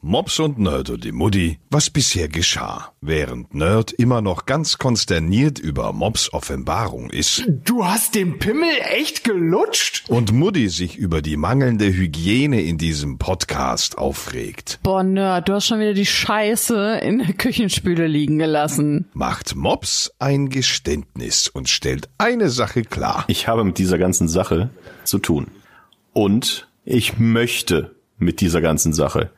Mops und Nerd und die Mutti, was bisher geschah. Während Nerd immer noch ganz konsterniert über Mops Offenbarung ist Du hast den Pimmel echt gelutscht? und Mutti sich über die mangelnde Hygiene in diesem Podcast aufregt, Boah, Nerd, du hast schon wieder die Scheiße in der Küchenspüle liegen gelassen. macht Mops ein Geständnis und stellt eine Sache klar. Ich habe mit dieser ganzen Sache zu tun. Und ich möchte mit dieser ganzen Sache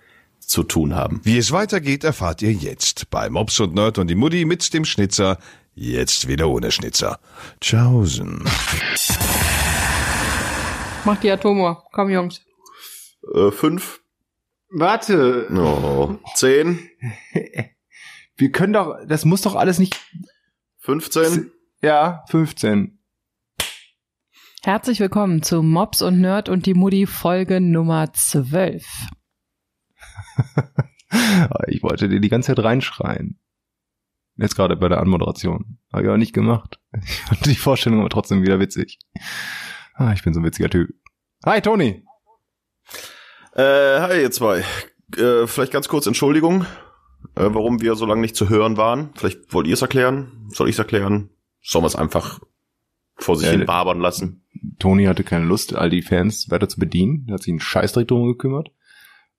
zu tun haben. Wie es weitergeht, erfahrt ihr jetzt bei Mops und Nerd und die Mutti mit dem Schnitzer. Jetzt wieder ohne Schnitzer. Tschaußen. Mach die Atome. Komm, Jungs. Äh, fünf, Warte, oh, zehn, wir können doch, das muss doch alles nicht, 15. ja, 15. Herzlich willkommen zu Mops und Nerd und die Mutti Folge Nummer 12. Ich wollte dir die ganze Zeit reinschreien. Jetzt gerade bei der Anmoderation. Habe ich aber nicht gemacht. Ich fand die Vorstellung aber trotzdem wieder witzig. Ah, ich bin so ein witziger Typ. Hi, Toni. Äh, hi ihr zwei. Äh, vielleicht ganz kurz Entschuldigung, äh, warum wir so lange nicht zu hören waren. Vielleicht wollt ihr es erklären? Soll ich es erklären? Sollen wir es einfach vor sich Ja, hin wabern lassen? Toni hatte keine Lust, all die Fans weiter zu bedienen. Er hat sich einen Scheißdreck drum gekümmert.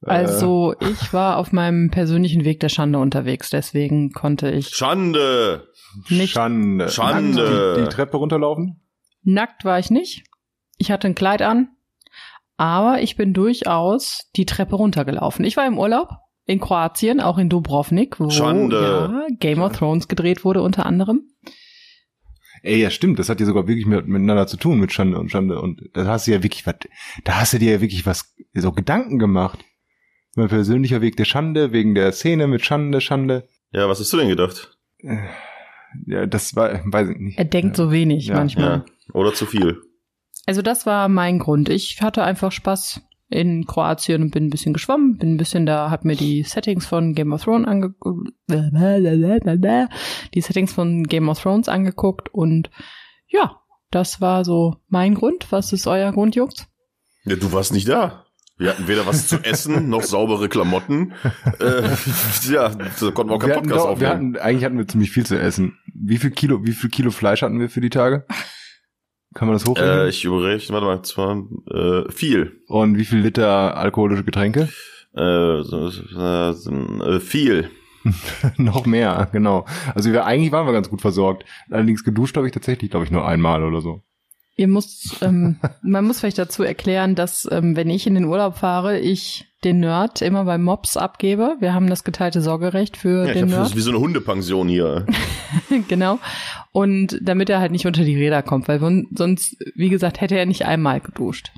Also, ich war auf meinem persönlichen Weg der Schande unterwegs, deswegen konnte ich Schande! äh, nicht. Schande. Schande. Die, die Treppe runterlaufen? Nackt war ich nicht. Ich hatte ein Kleid an, aber ich bin durchaus die Treppe runtergelaufen. Ich war im Urlaub in Kroatien, auch in Dubrovnik, wo Schande. ja, Game of Thrones gedreht wurde unter anderem. Ey, ja stimmt, das hat ja sogar wirklich mit, miteinander zu tun, mit Schande und Schande. Und da hast du ja wirklich was, da hast du dir ja wirklich was, so Gedanken gemacht. Mein persönlicher Weg der Schande, wegen der Szene mit Schande, Schande. Ja, was hast du denn gedacht? Ja, das war, weiß ich nicht. Er denkt so wenig Ja, manchmal. Ja. Oder zu viel? Also das war mein Grund. Ich hatte einfach Spaß in Kroatien und bin ein bisschen geschwommen, bin ein bisschen da, hab mir die Settings von Game of Thrones angeguckt, die Settings von Game of Thrones angeguckt und ja, das war so mein Grund. Was ist euer Grund, Jungs? Ja, du warst nicht da. Wir hatten weder was zu essen, noch saubere Klamotten. Äh, ja, da konnten wir auch wir keinen hatten, Podcast doch, wir aufnehmen. hatten, eigentlich hatten wir ziemlich viel zu essen. Wie viel Kilo, wie viel Kilo Fleisch hatten wir für die Tage? Kann man das hochrechnen? Äh, ich überrechne, warte mal, zwar äh, viel. Und wie viel Liter alkoholische Getränke? Äh, äh, viel. Noch mehr, genau. Also wir eigentlich waren wir ganz gut versorgt. Allerdings geduscht habe ich tatsächlich, glaube ich, nur einmal oder so. Ihr müsst, ähm, man muss vielleicht dazu erklären, dass ähm, wenn ich in den Urlaub fahre, ich den Nerd immer bei Mobs abgebe. Wir haben das geteilte Sorgerecht für Ja, ich den das Nerd. ist wie so eine Hundepension hier. genau. Und damit er halt nicht unter die Räder kommt, weil sonst, wie gesagt, hätte er nicht einmal geduscht.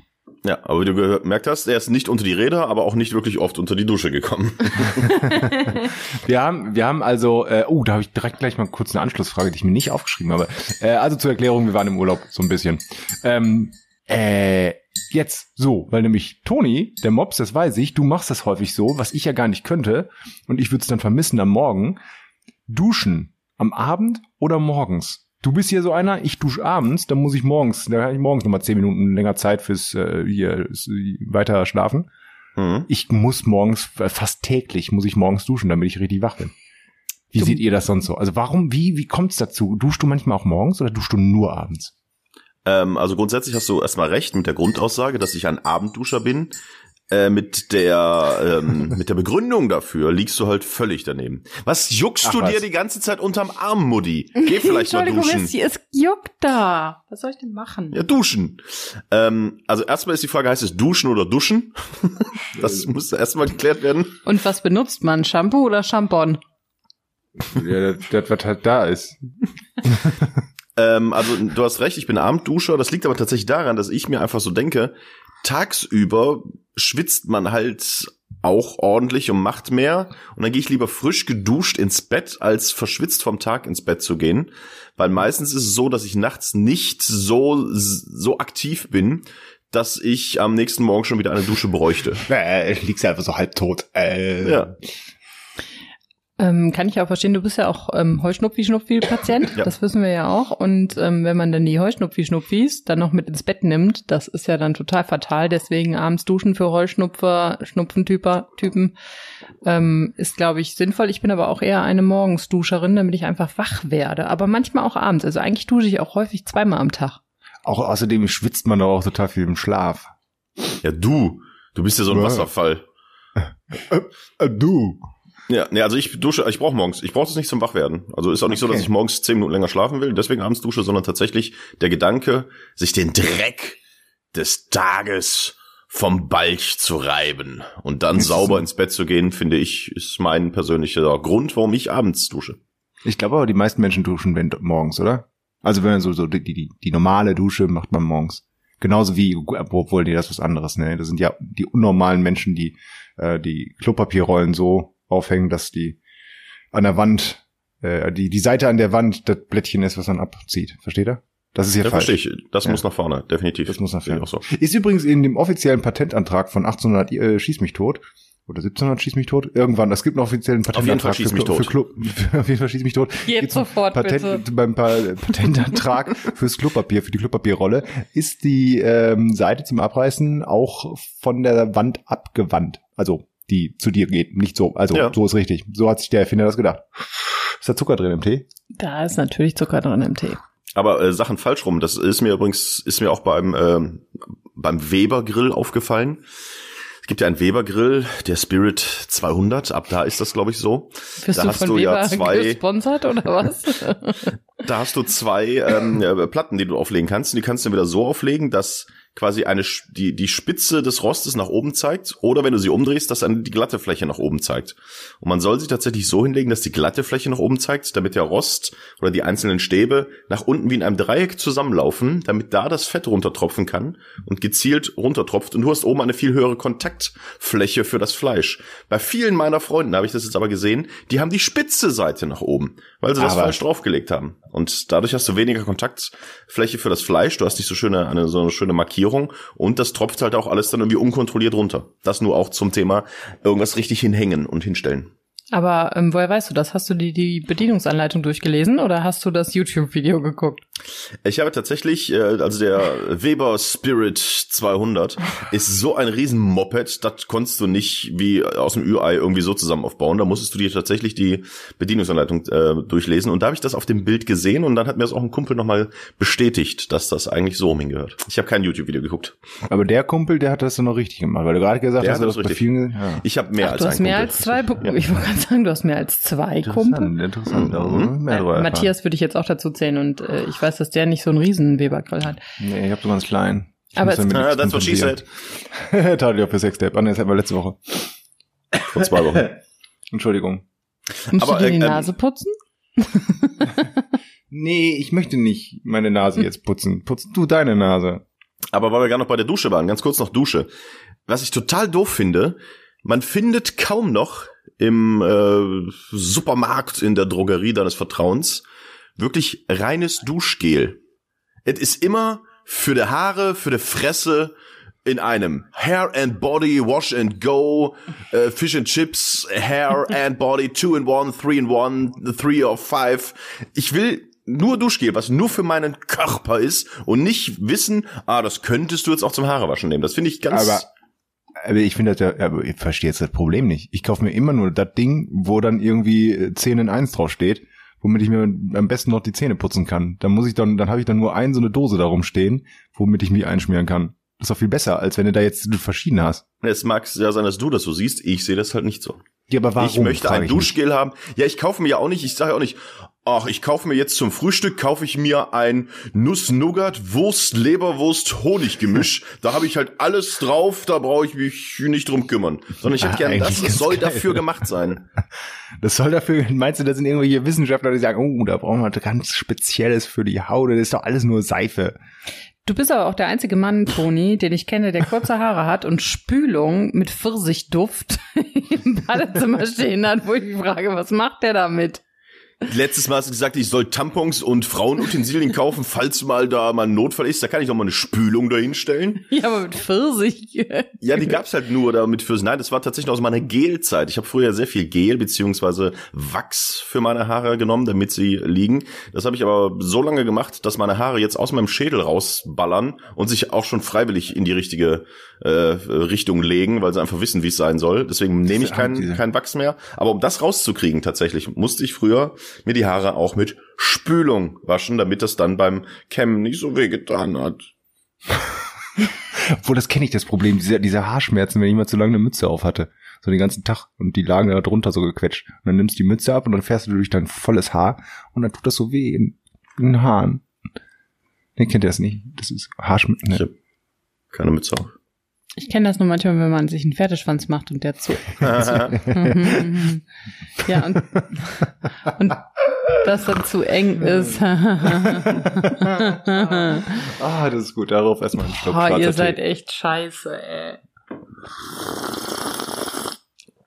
Ja, aber wie du gemerkt hast, er ist nicht unter die Räder, aber auch nicht wirklich oft unter die Dusche gekommen. Wir haben, wir haben also, äh, oh, da habe ich direkt gleich mal kurz eine Anschlussfrage, die ich mir nicht aufgeschrieben habe. Äh, also zur Erklärung, wir waren im Urlaub so ein bisschen. Ähm, äh, jetzt so, weil nämlich Toni, der Mops, das weiß ich, du machst das häufig so, was ich ja gar nicht könnte, und ich würde es dann vermissen am Morgen. Duschen am Abend oder morgens? Du bist hier so einer, ich dusche abends, dann muss ich morgens, da habe ich morgens nochmal zehn Minuten länger Zeit fürs äh, hier weiter schlafen. Mhm. Ich muss morgens, äh, fast täglich muss ich morgens duschen, damit ich richtig wach bin. Wie Du- seht ihr das sonst so? Also warum, wie, wie kommt's dazu? Duschst du manchmal auch morgens oder duschst du nur abends? Ähm, also grundsätzlich hast du erstmal recht mit der Grundaussage, dass ich ein Abendduscher bin. Äh, mit der ähm, mit der Begründung dafür liegst du halt völlig daneben. Was juckst Ach, du was. dir die ganze Zeit unterm Arm, Mutti? Geh vielleicht mal Entschuldigung, duschen. es, es juckt da. Was soll ich denn machen? Ja, duschen. Ähm, also erstmal ist die Frage, heißt es duschen oder duschen? Das muss erstmal geklärt werden. Und was benutzt man? Shampoo oder Shampoo? Ja, das, das, was halt da ist. Ähm, also du hast recht, ich bin Abendduscher. Das liegt aber tatsächlich daran, dass ich mir einfach so denke, tagsüber schwitzt man halt auch ordentlich und macht mehr. Und dann gehe ich lieber frisch geduscht ins Bett, als verschwitzt vom Tag ins Bett zu gehen. Weil meistens ist es so, dass ich nachts nicht so, so aktiv bin, dass ich am nächsten Morgen schon wieder eine Dusche bräuchte. Äh, liegst ja einfach so halb tot. Äh. Ja. Ähm, kann ich auch verstehen, du bist ja auch ähm, Heuschnupfi-Schnupfi-Patient, Ja. das wissen wir ja auch. Und ähm, wenn man dann die Heuschnupfi-Schnuppis dann noch mit ins Bett nimmt, das ist ja dann total fatal. Deswegen abends duschen für Heuschnupfer, Schnupfentyper, Typen, ähm, ist, glaube ich, sinnvoll. Ich bin aber auch eher eine Morgensduscherin, damit ich einfach wach werde. Aber manchmal auch abends. Also eigentlich dusche ich auch häufig zweimal am Tag. Auch außerdem schwitzt man doch auch total viel im Schlaf. Ja, du. Du bist ja so ein Ja. Wasserfall. Äh, du. Ja, nee, also ich dusche, ich brauche morgens, ich brauche das nicht zum Wachwerden. Also ist auch nicht so, dass Okay. ich morgens zehn Minuten länger schlafen will, deswegen abends dusche, sondern tatsächlich der Gedanke, sich den Dreck des Tages vom Balch zu reiben und dann Das sauber ins Bett zu gehen, finde ich, ist mein persönlicher Grund, warum ich abends dusche. Ich glaube aber, die meisten Menschen duschen wenn, morgens, oder? Also wenn man so, so die, die, die normale Dusche macht man morgens. Genauso wie, obwohl, nee, das ist was anderes, ne? Das sind ja die unnormalen Menschen, die äh, die Klopapierrollen so aufhängen, dass die an der Wand, äh, die, die Seite an der Wand das Blättchen ist, was man abzieht. Versteht ihr? Das ist ja Ja, falsch. verstehe ich. Das Ja. muss nach vorne, definitiv. Das muss nach vorne. auch so. Ist übrigens in dem offiziellen Patentantrag von 1800 äh, Schieß mich tot oder 1700 Schieß mich tot irgendwann. Es gibt einen offiziellen Patentantrag Schieß für, mich tot. für Klo auf jeden Fall Schieß mich tot. Jetzt sofort, Patent, Beim pa Patentantrag fürs Klopapier, für die Klopapierrolle ist die ähm, Seite zum Abreißen auch von der Wand abgewandt. Also die zu dir geht, nicht so. Also Ja. so ist richtig. So hat sich der Erfinder das gedacht. Ist da Zucker drin im Tee? Da ist natürlich Zucker drin im Tee. Aber äh, Sachen falsch rum, das ist mir übrigens, ist mir auch beim, ähm, beim Weber Grill aufgefallen. Es gibt ja einen Weber Grill, der Spirit 200, ab da ist das glaube ich so. Bist Da du hast von du ja Weber zwei- gesponsert oder was? Da hast du zwei ähm, äh, Platten, die du auflegen kannst. Und die kannst du wieder so auflegen, dass quasi eine die die Spitze des Rostes nach oben zeigt oder wenn du sie umdrehst, dass dann die glatte Fläche nach oben zeigt. Und man soll sie tatsächlich so hinlegen, dass die glatte Fläche nach oben zeigt, damit der Rost oder die einzelnen Stäbe nach unten wie in einem Dreieck zusammenlaufen, damit da das Fett runtertropfen kann und gezielt runtertropft und du hast oben eine viel höhere Kontaktfläche für das Fleisch. Bei vielen meiner Freunden habe ich das jetzt aber gesehen, die haben die spitze Seite nach oben, weil sie das Aber- falsch draufgelegt haben. Und dadurch hast du weniger Kontaktfläche für das Fleisch, du hast nicht so schöne, eine, so eine schöne Markierung und das tropft halt auch alles dann irgendwie unkontrolliert runter. Das nur auch zum Thema irgendwas richtig hinhängen und hinstellen. Aber ähm, woher weißt du das? Hast du die, die Bedienungsanleitung durchgelesen oder hast du das YouTube-Video geguckt? Ich habe tatsächlich, äh, also der Weber Spirit 200 ist so ein riesen Moped, das konntest du nicht wie aus dem Ü-Ei irgendwie so zusammen aufbauen. Da musstest du dir tatsächlich die Bedienungsanleitung äh, durchlesen. Und da habe ich das auf dem Bild gesehen und dann hat mir das auch ein Kumpel nochmal bestätigt, dass das eigentlich so hingehört. Ich habe kein YouTube-Video geguckt. Aber der Kumpel, der hat das dann noch richtig gemacht, weil du gerade gesagt Der hast, hat dass das bei richtig. vielen. Ja. Ich habe mehr Ach, als du hast einen mehr Kumpel. als zwei Kumpel. Ja. Gerade sagen, du hast mehr als zwei Kumpel. Interessant, interessant. Mhm. mehr Äh, drüber. Matthias würde ich jetzt auch dazu zählen und äh, ich weiß, dass der nicht so einen riesen Webergrill hat. Nee, ich hab so ganz klein. Ich Aber Ah, nichts that's what she said. Tat ich auch für Sextape. Ah, nee, das hatten wir letzte Woche. Vor zwei Wochen. Entschuldigung. Musst Aber, du dir die äh, ähm, Nase putzen? Nee, ich möchte nicht meine Nase jetzt putzen. Putz du deine Nase. Aber weil wir gerade noch bei der Dusche waren, ganz kurz noch Dusche. Was ich total doof finde, man findet kaum noch im äh, Supermarkt, in der Drogerie deines Vertrauens, wirklich reines Duschgel. Es ist immer für die Haare, für die Fresse in einem Hair and Body, Wash and Go, äh, Fish and Chips, Hair and Body, Two in One, Three in One, Three of Five. Ich will nur Duschgel, was nur für meinen Körper ist und nicht wissen, ah, das könntest du jetzt auch zum Haarewaschen nehmen. Das finde ich ganz... Aber, aber ich finde das ja, aber ich verstehe jetzt das Problem nicht. Ich kaufe mir immer nur das Ding, wo dann irgendwie äh, 10 in 1 drauf steht, womit ich mir am besten noch die Zähne putzen kann. Dann muss ich dann, dann habe ich dann nur ein so eine Dose darum stehen, womit ich mich einschmieren kann. Das ist doch viel besser, als wenn du da jetzt verschiedene hast. es mag ja sein, dass du das so siehst. Ich sehe das halt nicht so. Ja, aber warum? ich möchte ein. Duschgel haben. Ja, ich kaufe mir ja auch nicht, ich sage ja auch nicht, ach, ich kaufe mir jetzt zum Frühstück, kaufe ich mir ein Nuss-Nougat, Wurst, Leberwurst, Honiggemisch. da habe ich halt alles drauf, da brauche ich mich nicht drum kümmern. Sondern ich hätte gerne, das ganz soll geil. dafür gemacht sein. Das soll dafür, meinst du, das sind irgendwelche Wissenschaftler, die sagen, oh, da brauchen wir ganz Spezielles für die Haut, das ist doch alles nur Seife. Du bist aber auch der einzige Mann, Toni, den ich kenne, der kurze Haare hat und Spülung mit Pfirsichduft im Badezimmer stehen hat, wo ich mich frage, was macht der damit? Letztes Mal hast du gesagt, ich soll Tampons und Frauenutensilien kaufen, falls mal da mal ein Notfall ist. Da kann ich doch mal eine Spülung dahinstellen. Ja, aber mit Pfirsich. Ja, die gab's halt nur damit fürs. Nein, das war tatsächlich aus meiner Gelzeit. Ich habe früher sehr viel Gel beziehungsweise Wachs für meine Haare genommen, damit sie liegen. Das habe ich aber so lange gemacht, dass meine Haare jetzt aus meinem Schädel rausballern und sich auch schon freiwillig in die richtige äh, Richtung legen, weil sie einfach wissen, wie es sein soll. Deswegen nehme ich keinen kein Wachs mehr. Aber um das rauszukriegen, tatsächlich musste ich früher mir die Haare auch mit Spülung waschen, damit das dann beim Kämmen nicht so weh getan hat. Obwohl, das kenne ich, das Problem, diese, diese Haarschmerzen, wenn ich mal zu lange eine Mütze auf hatte. So den ganzen Tag. Und die lagen da drunter so gequetscht. Und dann nimmst du die Mütze ab und dann fährst du durch dein volles Haar und dann tut das so weh in, in den Haaren. Ne, kennt ihr das nicht? Das ist Haarschmerzen. Ich Ne. hab keine Mütze auf. Ich kenne das nur manchmal, wenn man sich einen Pferdeschwanz macht und der zu. ja, und, und das dann zu eng ist. Ah, das ist gut. Darauf erstmal einen Schluck Oh, ihr seid Tee. echt scheiße, ey.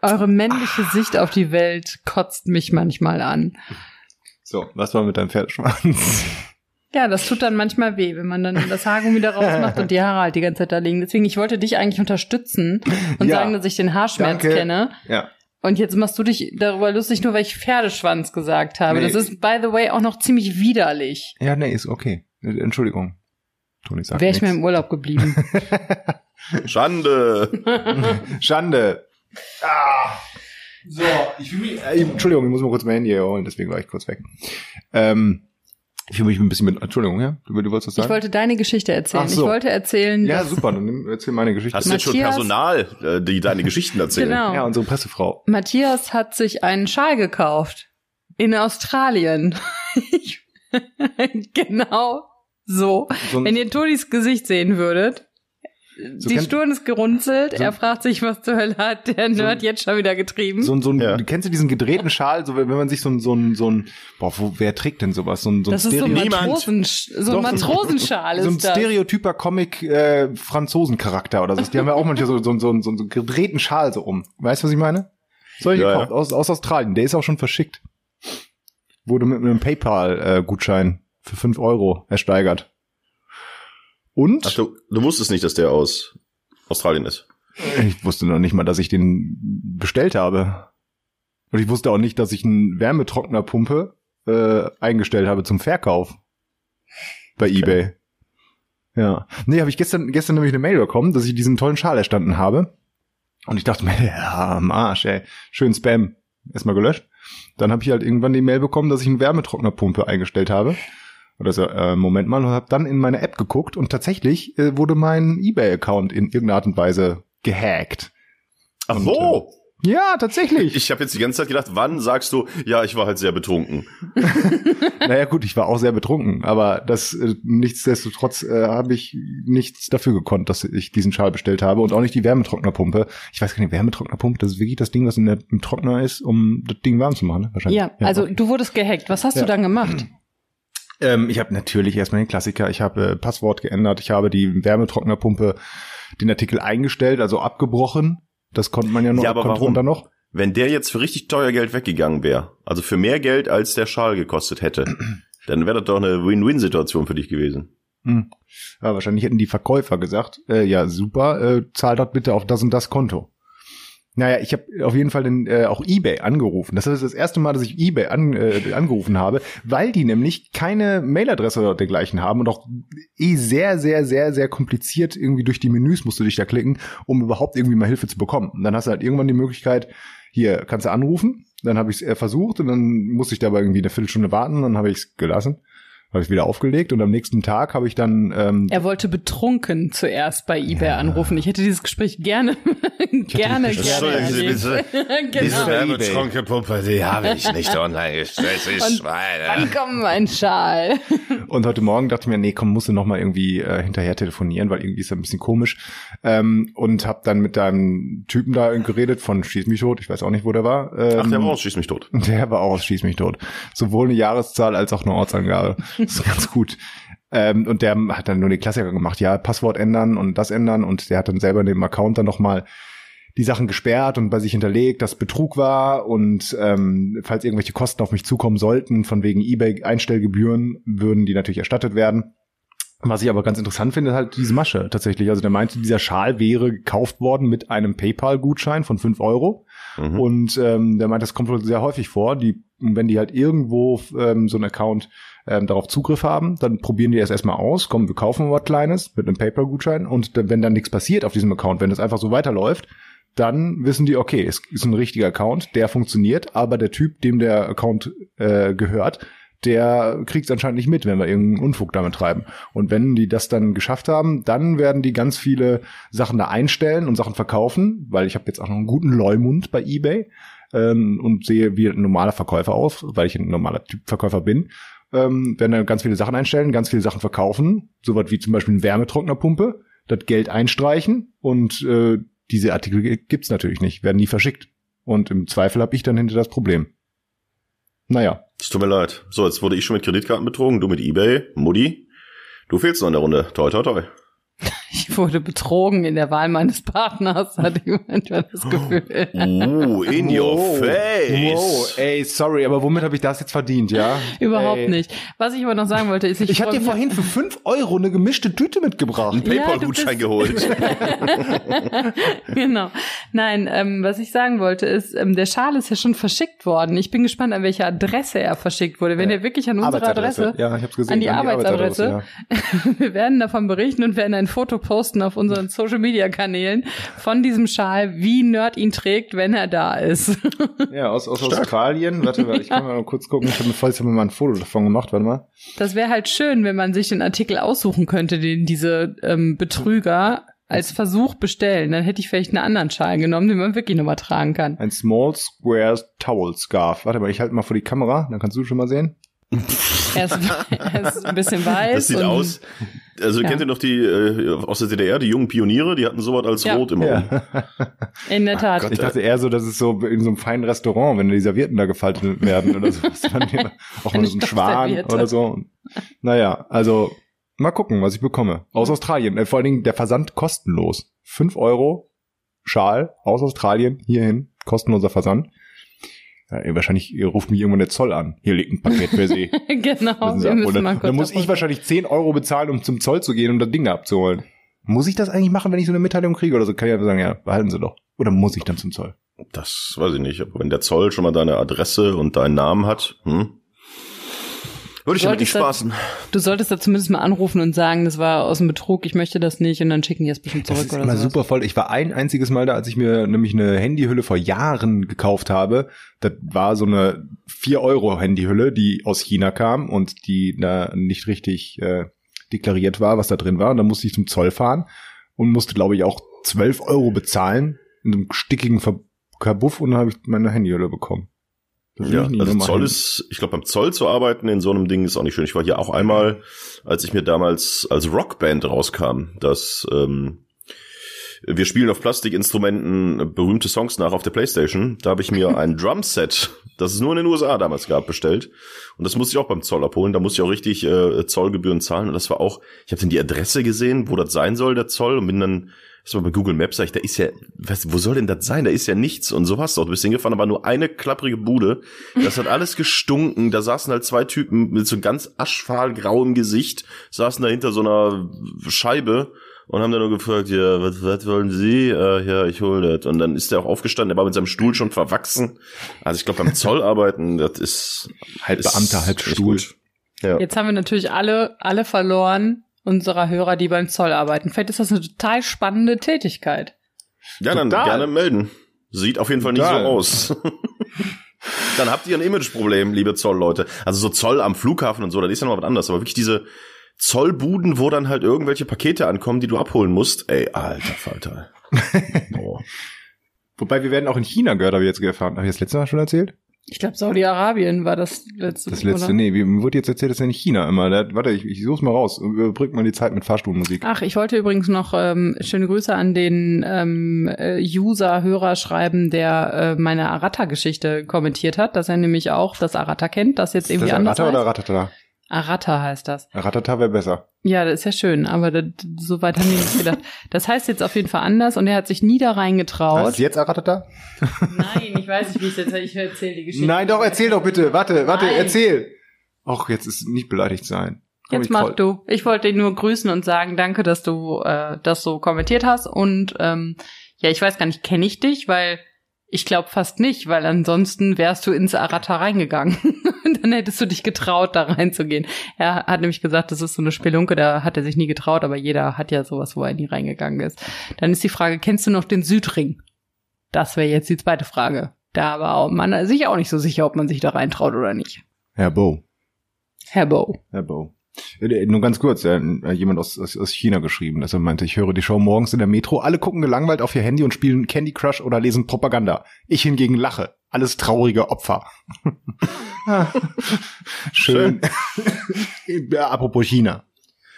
Eure männliche Sicht auf die Welt kotzt mich manchmal an. So, was war mit deinem Pferdeschwanz? Ja, das tut dann manchmal weh, wenn man dann das Haargummi wieder rausmacht und die Haare halt die ganze Zeit da liegen. Deswegen, ich wollte dich eigentlich unterstützen und Ja, sagen, dass ich den Haarschmerz danke. kenne. Ja. Und jetzt machst du dich darüber lustig, nur weil ich Pferdeschwanz gesagt habe. Nee. Das ist, by the way, auch noch ziemlich widerlich. Ja, nee, ist okay. Entschuldigung. Toni sagt Wäre ich mir im Urlaub geblieben. Schande. Schande. Ah. So, ich fühle mich. Äh, Entschuldigung, ich muss mal kurz mein Handy hier holen, deswegen war ich kurz weg. Ähm, ich fühle mich ein bisschen mit. Entschuldigung, ja? Du, du wolltest was sagen? Ich wollte deine Geschichte erzählen. Ach so. Ich wollte erzählen, ja, dass super, dann nimm- erzähl meine Geschichte. Hast du jetzt schon Matthias- Personal, äh, die deine Geschichten erzählen? Genau. Ja, unsere Pressefrau. Matthias hat sich einen Schal gekauft. In Australien. Genau so. So Wenn ihr Tonis Gesicht sehen würdet, So die Stirn ist gerunzelt, so- er fragt sich, was zur Hölle hat der Nerd jetzt schon wieder getrieben. So, ein- so ein, Ja. kennst du diesen gedrehten Schal, so wenn wenn man sich so ein, so ein, so ein, boah, wo, wer trägt denn sowas? So ein, so ein das ist so ein. Matrosen, so ein Matrosenschal so ein ist das. stereotyper Comic äh, Franzosen-Charakter oder so. Die haben ja auch manchmal so, so, so, so, so einen gedrehten Schal so um. Weißt du, was ich meine? Soll ich Ja, gekauft, ja. aus, aus Australien. Der ist auch schon verschickt. Wurde mit einem PayPal-Gutschein für 5 Euro ersteigert. Und Ach, du, du wusstest nicht, dass der aus Australien ist. ich wusste noch nicht mal, dass ich den bestellt habe. Und ich wusste auch nicht, dass ich einen Wärmetrocknerpumpe äh, eingestellt habe zum Verkauf bei eBay. Ja. Nee, habe ich gestern gestern nämlich eine Mail bekommen, dass ich diesen tollen Schal erstanden habe. Und ich dachte mir, ja, am Arsch, ey. Schön Spam. Erstmal gelöscht. Dann habe ich halt irgendwann die Mail bekommen, dass ich eine Wärmetrocknerpumpe eingestellt habe. Oder so, äh, Moment mal, und habe dann in meine App geguckt und tatsächlich äh, wurde mein eBay-Account in irgendeiner Art und Weise gehackt. Ach Und, so. Ja, tatsächlich. Ich habe jetzt die ganze Zeit gedacht, wann sagst du, ja, ich war halt sehr betrunken. naja gut, ich war auch sehr betrunken, aber das äh, nichtsdestotrotz äh, habe ich nichts dafür gekonnt, dass ich diesen Schal bestellt habe und auch nicht die Wärmetrocknerpumpe. Ich weiß gar nicht, Wärmetrocknerpumpe, das ist wirklich das Ding, was in der, im Trockner ist, um das Ding warm zu machen, ne? wahrscheinlich. Ja, also okay. du wurdest gehackt. Was hast Ja. du dann gemacht? Ähm, ich habe natürlich erstmal den Klassiker, ich habe äh, Passwort geändert, ich habe die Wärmetrocknerpumpe, den Artikel eingestellt, also abgebrochen. Das konnte man ja noch, Ja, aber warum? dann noch. Wenn der jetzt für richtig teuer Geld weggegangen wäre, also für mehr Geld als der Schal gekostet hätte, dann wäre das doch eine Win-Win-Situation für dich gewesen. Hm. Ja, wahrscheinlich hätten die Verkäufer gesagt, äh, ja super, äh, zahl das bitte auf das und das Konto. Naja, ich habe auf jeden Fall den, äh, auch eBay angerufen. Das ist das erste Mal, dass ich eBay an, äh, angerufen habe, weil die nämlich keine Mailadresse oder dergleichen haben und auch eh sehr, sehr, sehr, sehr kompliziert irgendwie durch die Menüs musst du dich da klicken, um überhaupt irgendwie mal Hilfe zu bekommen. Und dann hast du halt irgendwann die Möglichkeit, hier kannst du anrufen. Dann habe ich es äh, versucht und dann musste ich dabei irgendwie eine Viertelstunde warten, dann habe ich es gelassen. Habe ich wieder aufgelegt und am nächsten Tag habe ich dann ähm, Er wollte betrunken zuerst bei eBay anrufen. Ich hätte dieses Gespräch gerne, gerne, gerne. Sie erlebt. bitte. Diese genau. Wärmetrocknerpumpe, die habe ich nicht online gestellt, Und Schweine. Wann kommt mein Schal? Und heute Morgen dachte ich mir, nee, komm, musst du noch mal irgendwie äh, hinterher telefonieren, weil irgendwie ist das ein bisschen komisch. Ähm, und habe dann mit deinem Typen da geredet von Schieß mich tot. Ich weiß auch nicht, wo der war. Ähm, Ach, der war aus, schieß mich tot. Der war auch aus Schieß mich tot. Sowohl eine Jahreszahl als auch eine Ortsangabe. Das ist ganz gut. Ähm, und der hat dann nur die Klassiker gemacht. Ja, Passwort ändern und das ändern. Und der hat dann selber in dem Account dann noch mal die Sachen gesperrt und bei sich hinterlegt, dass Betrug war und ähm, falls irgendwelche Kosten auf mich zukommen sollten, von wegen eBay-Einstellgebühren, würden die natürlich erstattet werden. Was ich aber ganz interessant finde, ist halt diese Masche tatsächlich. Also der meinte, dieser Schal wäre gekauft worden mit einem PayPal-Gutschein von fünf Euro. Mhm. Und ähm, der meint, das kommt wohl sehr häufig vor. Die, wenn die halt irgendwo ähm, so einen Account ähm, darauf Zugriff haben, dann probieren die es erstmal aus, kommen, wir kaufen was Kleines mit einem PayPal-Gutschein und wenn dann nichts passiert auf diesem Account, wenn das einfach so weiterläuft, dann wissen die, okay, es ist ein richtiger Account, der funktioniert, aber der Typ, dem der Account äh, gehört, der kriegt es anscheinend nicht mit, wenn wir irgendeinen Unfug damit treiben. Und wenn die das dann geschafft haben, dann werden die ganz viele Sachen da einstellen und Sachen verkaufen, weil ich habe jetzt auch noch einen guten Leumund bei eBay ähm, und sehe wie ein normaler Verkäufer aus, weil ich ein normaler Typ Verkäufer bin. Ähm, werden dann ganz viele Sachen einstellen, ganz viele Sachen verkaufen, sowas wie zum Beispiel eine Wärmetrocknerpumpe, das Geld einstreichen und äh, diese Artikel gibt's natürlich nicht, werden nie verschickt. Und im Zweifel habe ich dann hinter das Problem. Naja. Es tut mir leid. So, jetzt wurde ich schon mit Kreditkarten betrogen, du mit Ebay, Mutti. Du fehlst noch in der Runde. Toi, toi, toi. Ich wurde betrogen in der Wahl meines Partners, hatte ich manchmal das Gefühl. Oh, in your Wow. face. Wow, ey, sorry, aber womit habe ich das jetzt verdient, ja? Überhaupt Ey. nicht. Was ich aber noch sagen wollte, ist, ich, Ich hatte dir vorhin für fünf Euro eine gemischte Tüte mitgebracht. Ein PayPal-Gutschein Ja, geholt. genau. Nein, ähm, was ich sagen wollte ist, ähm, der Schal ist ja schon verschickt worden. Ich bin gespannt, an welche Adresse er verschickt wurde. Wenn er wirklich an unsere Adresse, Ja, ich hab's gesehen. an die Arbeitsadresse. ja. wir werden davon berichten und werden ein Foto posten auf unseren Social Media Kanälen von diesem Schal, wie Nerd ihn trägt, wenn er da ist. Ja, aus, aus Australien. Warte, warte, ich kann mal kurz gucken. Ich habe mir mir mal ein Foto davon gemacht. Warte mal. Das wäre halt schön, wenn man sich den Artikel aussuchen könnte, den diese ähm, Betrüger als Versuch bestellen. Dann hätte ich vielleicht einen anderen Schal genommen, den man wirklich nochmal tragen kann. Ein Small Square Towel Scarf. Warte mal, ich halte mal vor die Kamera, dann kannst du schon mal sehen. Er ist, er ist ein bisschen weiß. Das sieht und aus. Also Ja. kennt ihr noch die äh, aus der DDR, die jungen Pioniere, die hatten sowas als Ja. Rot immer. um. In der Tat. Gott. Ich dachte eher so, dass es so in so einem feinen Restaurant, wenn die Servietten da gefaltet werden oder so. auch mal so ein Schwan oder so. Naja, also mal gucken, was ich bekomme. Aus Australien. Äh, vor allen Dingen der Versand kostenlos. Fünf Euro Schal aus Australien hierhin. Kostenloser Versand. Ja, ihr wahrscheinlich ihr ruft mich irgendwann der Zoll an. Hier liegt ein Paket für Sie. genau. Sie Wir müssen Oder, mal kurz dann muss ich wahrscheinlich 10 Euro bezahlen, um zum Zoll zu gehen, um das Ding da abzuholen. Muss ich das eigentlich machen, wenn ich so eine Mitteilung kriege oder so? Kann ich einfach sagen, ja, behalten Sie doch. Oder muss ich dann zum Zoll? Das weiß ich nicht. Aber wenn der Zoll schon mal deine Adresse und deinen Namen hat, hm, würde ich damit nicht spaßen. Du solltest da zumindest mal anrufen und sagen, das war aus dem Betrug, ich möchte das nicht und dann schicken die es bestimmt zurück Das ist oder immer so. super voll. Ich war ein einziges Mal da, als ich mir nämlich eine Handyhülle vor Jahren gekauft habe. Das war so eine 4-Euro-Handyhülle, die aus China kam und die da nicht richtig äh, deklariert war, was da drin war. Und dann musste ich zum Zoll fahren und musste, glaube ich, auch 12 Euro bezahlen in einem stickigen Ver Kabuff und dann habe ich meine Handyhülle bekommen. Ja, also Zoll hin. ist, ich glaube, beim Zoll zu arbeiten in so einem Ding ist auch nicht schön. Ich war hier auch einmal, als ich mir damals als Rockband rauskam, dass ähm, wir spielen auf Plastikinstrumenten berühmte Songs nach auf der Playstation. Da habe ich mir ein Drumset, das es nur in den USA damals gab, bestellt. Und das musste ich auch beim Zoll abholen. Da musste ich auch richtig äh, Zollgebühren zahlen. Und das war auch, ich habe dann die Adresse gesehen, wo das sein soll, der Zoll, und bin dann das war bei Google Maps, sag ich, da ist ja, was, wo soll denn das sein? Da ist ja nichts. Und so hast du auch. Du bist hingefahren, da war nur eine klapprige Bude. Das hat alles gestunken. Da saßen halt zwei Typen mit so ganz aschfahlgrauem Gesicht, saßen da hinter so einer Scheibe und haben dann nur gefragt, ja, was, was wollen Sie? Äh, ja, ich hol das. Und dann ist er auch aufgestanden, der war mit seinem Stuhl schon verwachsen. Also ich glaube, beim Zoll arbeiten, das ist halb Beamter, halb Stuhl. Ja. Jetzt haben wir natürlich alle, alle verloren, unserer Hörer, die beim Zoll arbeiten. Vielleicht ist das eine total spannende Tätigkeit. Ja, dann Total. gerne melden. Sieht auf jeden Fall nicht Total. so aus. dann habt ihr ein Imageproblem, liebe Zollleute. Also so Zoll am Flughafen und so, das ist ja noch was anderes. Aber wirklich diese Zollbuden, wo dann halt irgendwelche Pakete ankommen, die du abholen musst. Ey, alter Falter. Boah. Wobei wir werden auch in China gehört, habe ich jetzt erfahren. Habe ich das letzte Mal schon erzählt? Ich glaube, Saudi-Arabien war das letzte. Das letzte, oder? nee, wie- mir wurde jetzt erzählt, das ist ja nicht China immer. Da, warte, ich, ich such's mal raus. Überbrückt mal die Zeit mit Fahrstuhlmusik. Ach, ich wollte übrigens noch ähm, schöne Grüße an den ähm, äh, User-Hörer schreiben, der äh, meine Arata-Geschichte kommentiert hat, dass er nämlich auch das Arata kennt, das jetzt ist irgendwie das anders oder heißt. Ratata? Arata heißt das. Ratata wäre besser. Ja, das ist ja schön, aber das, so weit haben die nicht gedacht. Das heißt jetzt auf jeden Fall anders und er hat sich nie da Heißt reingetraut. es jetzt Aratata? Nein, ich weiß nicht, wie es jetzt Ich erzähle die Geschichte. Nein, doch, erzähl doch bitte. Warte, warte, Nein. erzähl. Och, jetzt ist nicht beleidigt sein. Komm, Jetzt ich mach du. Ich wollte dich nur grüßen und sagen, danke, dass du äh, das so kommentiert hast. Und ähm, ja, ich weiß gar nicht, kenne ich dich, weil ich glaube fast nicht, weil ansonsten wärst du ins Arata reingegangen. Dann hättest du dich getraut, da reinzugehen. Er hat nämlich gesagt, das ist so eine Spelunke, da hat er sich nie getraut, aber jeder hat ja sowas, wo er nie reingegangen ist. Dann ist die Frage, kennst du noch den Südring? Das wäre jetzt die zweite Frage. Da war man sich auch nicht so sicher, ob man sich da reintraut oder nicht. Herr Bo. Herr Bo. Herr Bo. Äh, Nur ganz kurz, äh, jemand aus, aus, aus China geschrieben, dass er meinte, ich höre die Show morgens in der Metro, alle gucken gelangweilt auf ihr Handy und spielen Candy Crush oder lesen Propaganda. Ich hingegen lache. Alles traurige Opfer. Schön. ja, apropos China.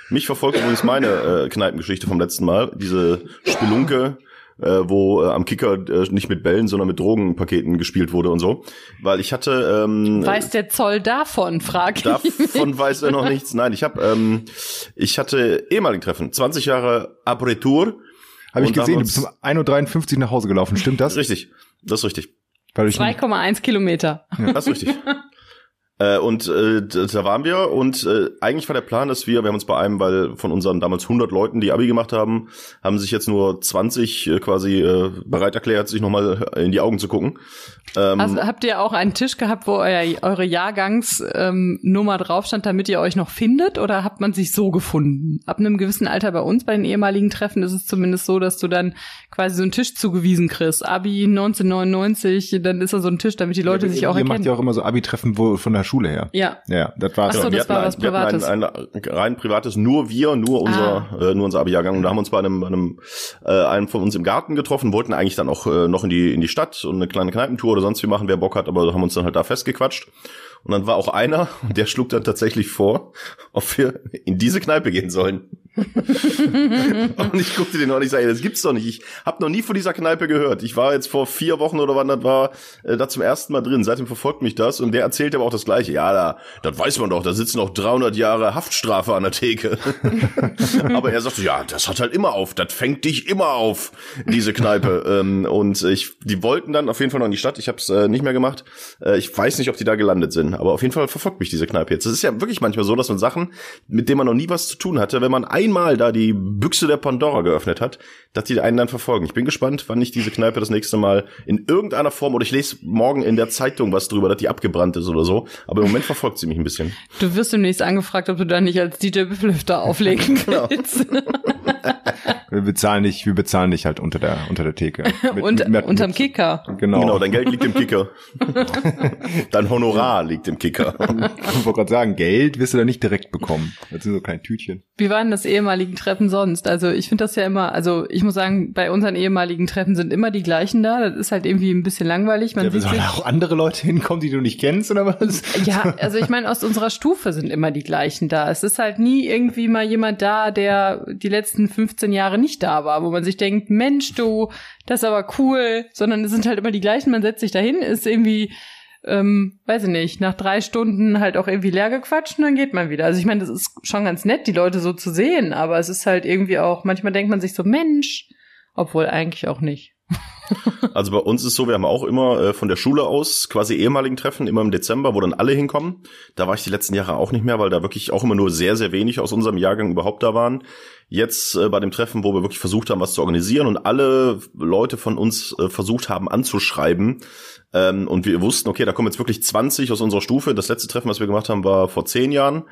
Mich verfolgt übrigens meine äh, Kneipengeschichte vom letzten Mal. Diese Spelunke, äh, wo äh, am Kicker äh, nicht mit Bällen, sondern mit Drogenpaketen gespielt wurde und so. Weil ich hatte... Ähm, Weiß der Zoll davon, frag ich mich. Davon weiß er noch nichts. Nein, ich habe, ähm, ich hatte ehemaligen Treffen, 20 Jahre Apertur. Habe ich gesehen, du bist um 1.53 Uhr nach Hause gelaufen. Stimmt Das richtig, das ist richtig, 2,1 Kilometer. das ist richtig. Äh, und äh, da waren wir und äh, eigentlich war der Plan, dass wir, wir haben uns bei einem, weil von unseren damals 100 Leuten, die Abi gemacht haben, haben sich jetzt nur 20 äh, quasi äh, bereit erklärt, sich nochmal in die Augen zu gucken. Ähm, Also habt ihr auch einen Tisch gehabt, wo euer, eure Jahrgangsnummer ähm, Nummer drauf stand, damit ihr euch noch findet? Oder hat man sich so gefunden? Ab einem gewissen Alter bei uns, bei den ehemaligen Treffen, ist es zumindest so, dass du dann quasi so einen Tisch zugewiesen kriegst. Abi 1999, dann ist da so ein Tisch, damit die Leute sich auch Ihr macht erkennen. ja auch immer so Abi-Treffen wo- von der Schule her. ja. Ja, das war Ach so, das war was ein, hatten Privates. Ein, ein, rein privates, nur wir, nur unser, Ah. äh, nur unser Abi-Jahrgang. Und da haben wir uns bei einem, einem äh, einem von uns im Garten getroffen, wollten eigentlich dann auch äh, noch in die in die Stadt und eine kleine Kneipentour oder sonst wie machen, wer Bock hat, aber haben uns dann halt da festgequatscht. Und dann war auch einer, der schlug dann tatsächlich vor, ob wir in diese Kneipe gehen sollen. und ich guckte den an und ich sage, das gibt's doch nicht. Ich habe noch nie von dieser Kneipe gehört. Ich war jetzt vor vier Wochen oder wann das war, äh, da zum ersten Mal drin. Seitdem verfolgt mich das und der erzählt aber auch das Gleiche. Ja, da, das weiß man doch. Da sitzen noch 300 Jahre Haftstrafe an der Theke. aber er sagte, ja, das hat halt immer auf. Das fängt dich immer auf, diese Kneipe. ähm, und ich, die wollten dann auf jeden Fall noch in die Stadt. Ich habe es äh, nicht mehr gemacht. Äh, ich weiß nicht, ob die da gelandet sind. Aber auf jeden Fall verfolgt mich diese Kneipe jetzt. Es ist ja wirklich manchmal so, dass man Sachen, mit denen man noch nie was zu tun hatte, wenn man einmal da die Büchse der Pandora geöffnet hat, dass die einen dann verfolgen. Ich bin gespannt, wann ich diese Kneipe das nächste Mal in irgendeiner Form oder ich lese morgen in der Zeitung was drüber, dass die abgebrannt ist oder so. Aber im Moment verfolgt sie mich ein bisschen. Du wirst demnächst angefragt, ob du da nicht als DJ Büffelhüfter auflegen Genau. willst. Wir bezahlen dich, wir bezahlen dich halt unter der, unter der Theke. Mit- Und mit- mit- unterm Kicker. Genau. Genau, dein Geld liegt im Kicker. dein Honorar liegt im Kicker. Ich wollte gerade sagen, Geld wirst du da nicht direkt bekommen. Das sind so kleine Tütchen. Wie waren das ehemaligen Treffen sonst? Also ich finde das ja immer, also ich muss sagen, bei unseren ehemaligen Treffen sind immer die gleichen da. Das ist halt irgendwie ein bisschen langweilig. Man Ja, sieht sollen auch andere Leute hinkommen, die du nicht kennst, oder was? ja, also ich meine, aus unserer Stufe sind immer die gleichen da. Es ist halt nie irgendwie mal jemand da, der die letzten 15 Jahre nicht da war, wo man sich denkt, Mensch, du, das ist aber cool, sondern es sind halt immer die gleichen. Man setzt sich dahin, ist irgendwie ähm, weiß ich nicht, nach drei Stunden halt auch irgendwie leer gequatscht und dann geht man wieder. Also ich meine, das ist schon ganz nett, die Leute so zu sehen, aber es ist halt irgendwie auch, manchmal denkt man sich so, Mensch, obwohl eigentlich auch nicht. Also bei uns ist so, wir haben auch immer äh, von der Schule aus quasi ehemaligen Treffen, immer im Dezember, wo dann alle hinkommen. Da war ich die letzten Jahre auch nicht mehr, weil da wirklich auch immer nur sehr, sehr wenig aus unserem Jahrgang überhaupt da waren. Jetzt äh, bei dem Treffen, wo wir wirklich versucht haben, was zu organisieren und alle Leute von uns äh, versucht haben anzuschreiben. Ähm, und wir wussten, okay, da kommen jetzt wirklich 20 aus unserer Stufe. Das letzte Treffen, was wir gemacht haben, war vor zehn Jahren.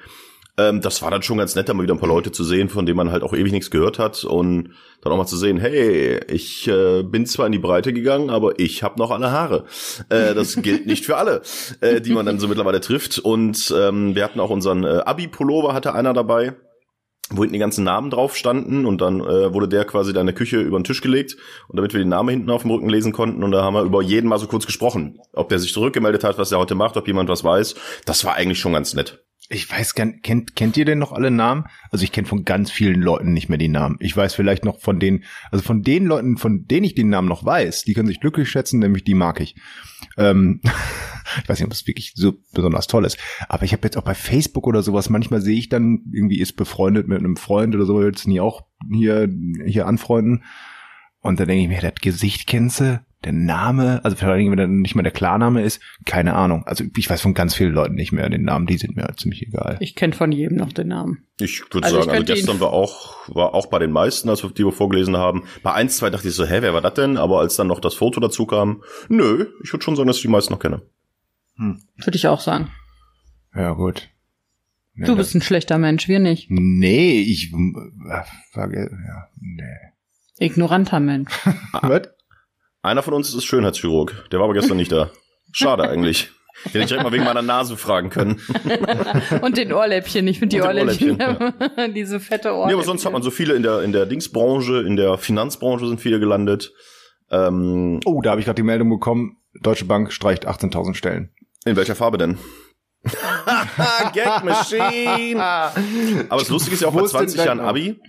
Ähm, das war dann schon ganz nett, da mal wieder ein paar Leute zu sehen, von denen man halt auch ewig nichts gehört hat und dann auch mal zu sehen, hey, ich äh, bin zwar in die Breite gegangen, aber ich habe noch alle Haare. Äh, das gilt nicht für alle, äh, die man dann so mittlerweile trifft. Und ähm, wir hatten auch unseren äh, Abi-Pullover, hatte einer dabei wo hinten die ganzen Namen drauf standen und dann äh, wurde der quasi da in der Küche über den Tisch gelegt und damit wir den Namen hinten auf dem Rücken lesen konnten und da haben wir über jeden mal so kurz gesprochen, ob der sich zurückgemeldet hat, was er heute macht, ob jemand was weiß. Das war eigentlich schon ganz nett. Ich weiß gern, kennt, kennt ihr denn noch alle Namen? Also ich kenne von ganz vielen Leuten nicht mehr die Namen. Ich weiß vielleicht noch von den, also von den Leuten, von denen ich den Namen noch weiß, die können sich glücklich schätzen, nämlich die mag ich. Ähm, Ich weiß nicht, ob es wirklich so besonders toll ist. Aber ich habe jetzt auch bei Facebook oder sowas, manchmal sehe ich dann, irgendwie ist befreundet mit einem Freund oder so, jetzt nie auch hier, hier anfreunden. Und dann denke ich mir, das Gesicht kennst du? Der Name, also vor allen Dingen, wenn er nicht mal der Klarname ist, keine Ahnung. Also ich weiß von ganz vielen Leuten nicht mehr den Namen, die sind mir halt ziemlich egal. Ich kenne von jedem noch den Namen. Ich würde Also ich sagen, also könnte gestern war auch, war auch bei den meisten, als wir die wir vorgelesen haben. Bei eins, zwei dachte ich so, hä, wer war das denn? Aber als dann noch das Foto dazu kam, nö, ich würde schon sagen, dass ich die meisten noch kenne. Würde ich auch sagen. Ja, gut. Ja, Du bist ein schlechter Mensch, wir nicht. Nee, ich äh, ja, nee. Ignoranter Mensch. Was? Einer von uns ist Schönheitschirurg. Der war aber gestern nicht da. Schade eigentlich. Hätte ich direkt mal wegen meiner Nase fragen können. Und den Ohrläppchen. Ich finde die den Ohrläppchen, diese fette Ohrläppchen. Nee, aber sonst hat man so viele in der, in der Dingsbranche, in der Finanzbranche sind viele gelandet. Ähm, Oh, da habe ich gerade die Meldung bekommen, Deutsche Bank streicht 18.000 Stellen. In welcher Farbe denn? Gag Machine! Aber das Lustige ist ja auch Wo bei ist denn 20 dein- Jahren Abi,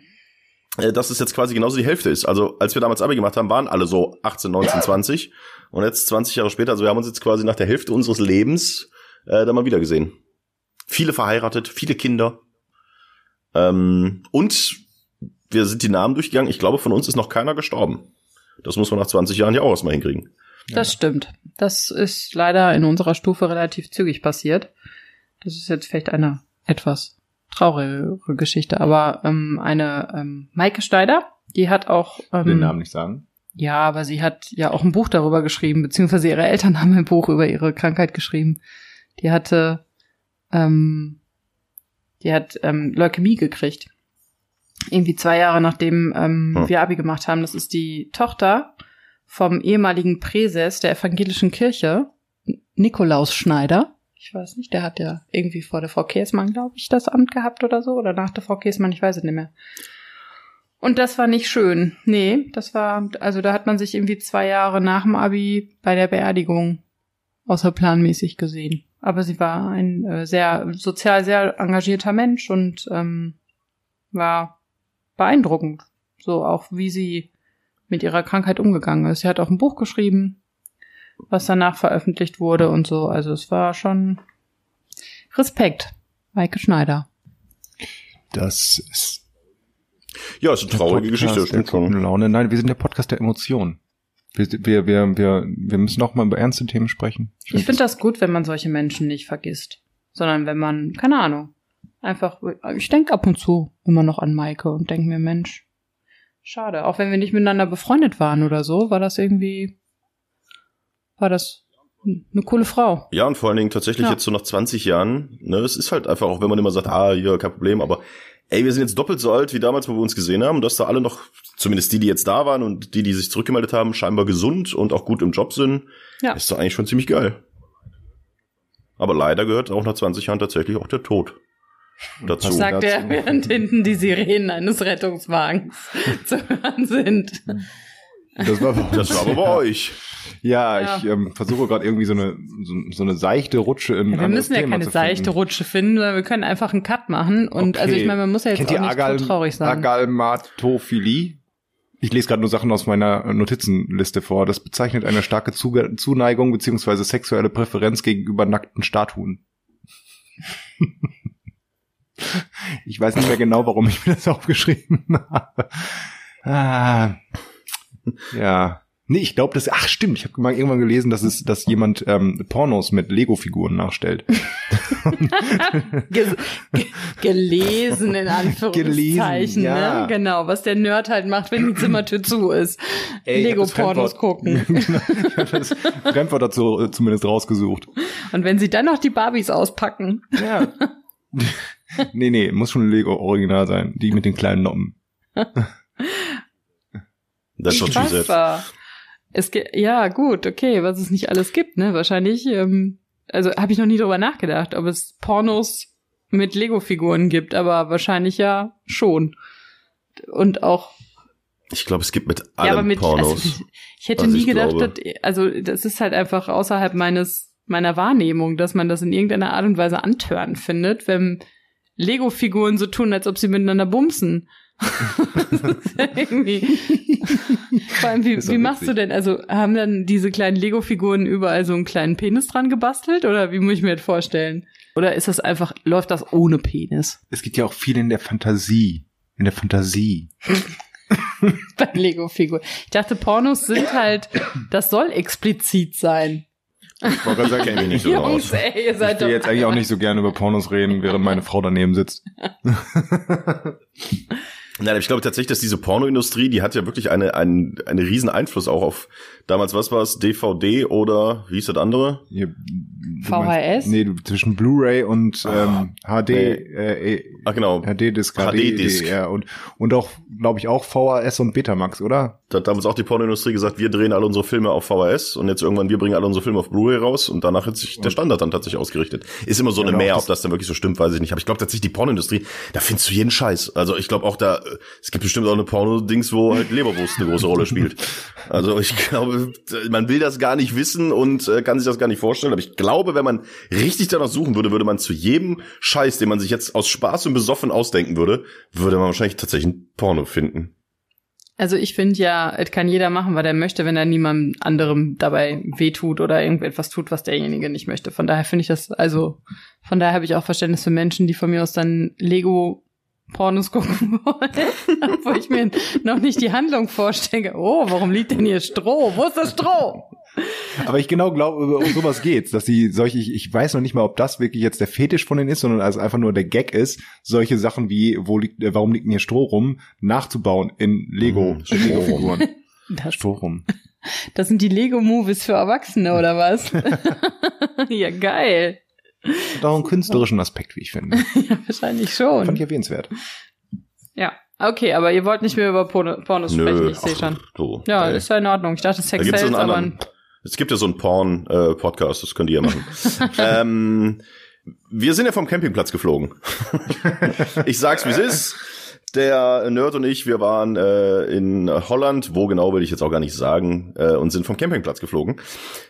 äh, dass es jetzt quasi genauso die Hälfte ist. Also als wir damals Abi gemacht haben, waren alle so 18, 19, 20. Und jetzt 20 Jahre später, also wir haben uns jetzt quasi nach der Hälfte unseres Lebens äh, da mal wieder gesehen. Viele verheiratet, viele Kinder. Ähm, und wir sind die Namen durchgegangen. Ich glaube, von uns ist noch keiner gestorben. Das muss man nach 20 Jahren ja auch erstmal hinkriegen. Das stimmt. Das ist leider in unserer Stufe relativ zügig passiert. Das ist jetzt vielleicht eine etwas traurigere Geschichte, aber ähm, eine ähm, Maike Schneider, die hat auch ähm, Den Namen nicht sagen. Ja, aber sie hat ja auch ein Buch darüber geschrieben, beziehungsweise ihre Eltern haben ein Buch über ihre Krankheit geschrieben. Die hatte, ähm, die hat ähm, Leukämie gekriegt. Irgendwie zwei Jahre nachdem ähm, Hm. wir Abi gemacht haben. Das ist die Tochter vom ehemaligen Präses der evangelischen Kirche, Nikolaus Schneider. Ich weiß nicht, der hat ja irgendwie vor der Frau Käsmann, glaube ich, das Amt gehabt oder so. Oder nach der Frau Käsmann, ich weiß es nicht mehr. Und das war nicht schön. Nee, das war, also da hat man sich irgendwie zwei Jahre nach dem Abi bei der Beerdigung außerplanmäßig gesehen. Aber sie war ein äh, sehr sozial sehr engagierter Mensch und ähm, war beeindruckend. So auch wie sie mit ihrer Krankheit umgegangen ist. Sie hat auch ein Buch geschrieben, was danach veröffentlicht wurde und so. Also es war schon Respekt. Maike Schneider. Das ist Ja, ist eine traurige Podcast Geschichte, stimmt schon. Laune. Nein, wir sind der Podcast der Emotionen. Wir, wir, wir, wir, wir müssen auch mal über ernste Themen sprechen. Ich finde das gut, wenn man solche Menschen nicht vergisst. Sondern wenn man, keine Ahnung, einfach, ich denke ab und zu immer noch an Maike und denke mir, Mensch, schade. Auch wenn wir nicht miteinander befreundet waren oder so, war das irgendwie, war das eine coole Frau. Ja, und vor allen Dingen tatsächlich Ja. jetzt so nach 20 Jahren, ne, es ist halt einfach, auch wenn man immer sagt, ah, hier, kein Problem, aber ey, wir sind jetzt doppelt so alt wie damals, wo wir uns gesehen haben, dass da alle noch, zumindest die, die jetzt da waren und die, die sich zurückgemeldet haben, scheinbar gesund und auch gut im Job sind, Ja. ist doch eigentlich schon ziemlich geil. Aber leider gehört auch nach 20 Jahren tatsächlich auch der Tod dazu. Was Sagt er, während hinten die Sirenen eines Rettungswagens zu hören sind. Das war, Das war aber bei euch. ja, Ja. ich ähm, versuche gerade irgendwie so eine so, so eine seichte Rutsche in Ja, wir müssen ja Thema keine seichte Rutsche finden, sondern wir können einfach einen Cut machen. Und Okay. also ich meine, man muss ja jetzt Kennt auch nicht Agal so traurig sein. Agalmatophilie? Ich lese gerade nur Sachen aus meiner Notizenliste vor. Das bezeichnet eine starke Zuge Zuneigung beziehungsweise sexuelle Präferenz gegenüber nackten Statuen. Ich weiß nicht mehr genau, warum ich mir das aufgeschrieben habe. Ah, ja. Nee, ich glaube, das. Ach, stimmt. Ich habe mal irgendwann gelesen, dass es, dass jemand ähm, Pornos mit Lego-Figuren nachstellt. Ge ge gelesen in Anführungszeichen, Gelesen, ja. ne? Genau, was der Nerd halt macht, wenn die Zimmertür zu ist. Lego-Pornos gucken. ich habe das Fremdwort dazu äh, zumindest rausgesucht. Und wenn sie dann noch die Barbies auspacken. Ja. nee, nee, muss schon Lego Original sein. Die mit den kleinen Noppen. That's what she Was said. war? Es ge- ja, gut, okay, was es nicht alles gibt, ne? Wahrscheinlich, ähm, also habe ich noch nie drüber nachgedacht, ob es Pornos mit Lego-Figuren gibt, aber wahrscheinlich ja schon. Und auch Ich glaube, es gibt mit ja, allem aber mit, Pornos. also, ich hätte was nie ich gedacht, dass, also das ist halt einfach außerhalb meines meiner Wahrnehmung, dass man das in irgendeiner Art und Weise antörend findet, wenn Lego-Figuren so tun, als ob sie miteinander bumsen. irgendwie. Vor allem, wie, wie machst du denn? Also haben dann diese kleinen Lego-Figuren überall so einen kleinen Penis dran gebastelt? Oder wie muss ich mir das vorstellen? Oder ist das einfach, läuft das ohne Penis Es geht ja auch viel in der Fantasie. In der Fantasie. bei Lego-Figuren? Ich dachte, Pornos sind halt, das soll explizit sein. Ich wollte gerade sagen, Kenn mich nicht so Jungs, aus. ey, ihr ich seid will doch. jetzt eigentlich auch nicht so gerne über Pornos reden, während meine Frau daneben sitzt. Nein, aber ich glaube tatsächlich, dass diese Pornoindustrie, die hat ja wirklich eine, einen, einen riesen Einfluss auch auf damals, was war es, DVD oder wie ist das andere? Du VHS? Meinst, nee, du, zwischen Blu-ray und ähm, HD, nee. äh, äh, Ach genau, HD-Disc, HD-Disc. HD, ja, und, und auch, glaube ich, auch VHS und Betamax, oder? da hat damals auch die Pornoindustrie gesagt, wir drehen alle unsere Filme auf VHS und jetzt irgendwann, wir bringen alle unsere Filme auf Blu-ray raus und danach hat sich der Standard dann tatsächlich ausgerichtet. Ist immer so Ja, eine auch Mehr, das- ob das dann wirklich so stimmt, weiß ich nicht. Aber ich glaube tatsächlich, die Pornoindustrie, da findest du jeden Scheiß. Also ich glaube auch da, es gibt bestimmt auch eine Porno-Dings, wo halt Leberwurst eine große Rolle spielt. Also ich glaube, man will das gar nicht wissen und äh, kann sich das gar nicht vorstellen. Aber ich glaube, wenn man richtig danach suchen würde, würde man zu jedem Scheiß, den man sich jetzt aus Spaß und besoffen ausdenken würde, würde man wahrscheinlich tatsächlich ein Porno finden. Also ich finde ja, es kann jeder machen, was er möchte, wenn er niemandem anderem dabei wehtut oder irgendetwas tut, was derjenige nicht möchte. Von daher finde ich das, also von daher habe ich auch Verständnis für Menschen, die von mir aus dann Lego Pornos gucken wollen, wo ich mir noch nicht die Handlung vorstelle. Oh, warum liegt denn hier Stroh? Wo ist das Stroh? Aber ich genau glaube, um sowas geht's, dass die solche, ich, ich weiß noch nicht mal, ob das wirklich jetzt der Fetisch von denen ist, sondern also einfach nur der Gag ist, solche Sachen wie, wo liegt, äh, warum liegt denn hier Stroh rum, nachzubauen in Lego, Mhm, Lego-Figuren. Das, Stroh rum. das sind die Lego-Movies für Erwachsene, oder was? ja, geil. Hat auch einen künstlerischen Aspekt, wie ich finde. Ja, wahrscheinlich schon. Fand ich erwähnenswert. Ja, okay, aber ihr wollt nicht mehr über Porno Pornos sprechen, ich sehe schon. So, Ja, ey. ist ja in Ordnung. Ich dachte Da Sex so Sales, aber anderen. Es gibt ja so einen Porn-Podcast, das könnt ihr ja machen. ähm, wir sind ja vom Campingplatz geflogen. ich sag's, wie es ist. Der Nerd und ich, wir waren äh, in Holland, wo genau will ich jetzt auch gar nicht sagen, äh, und sind vom Campingplatz geflogen.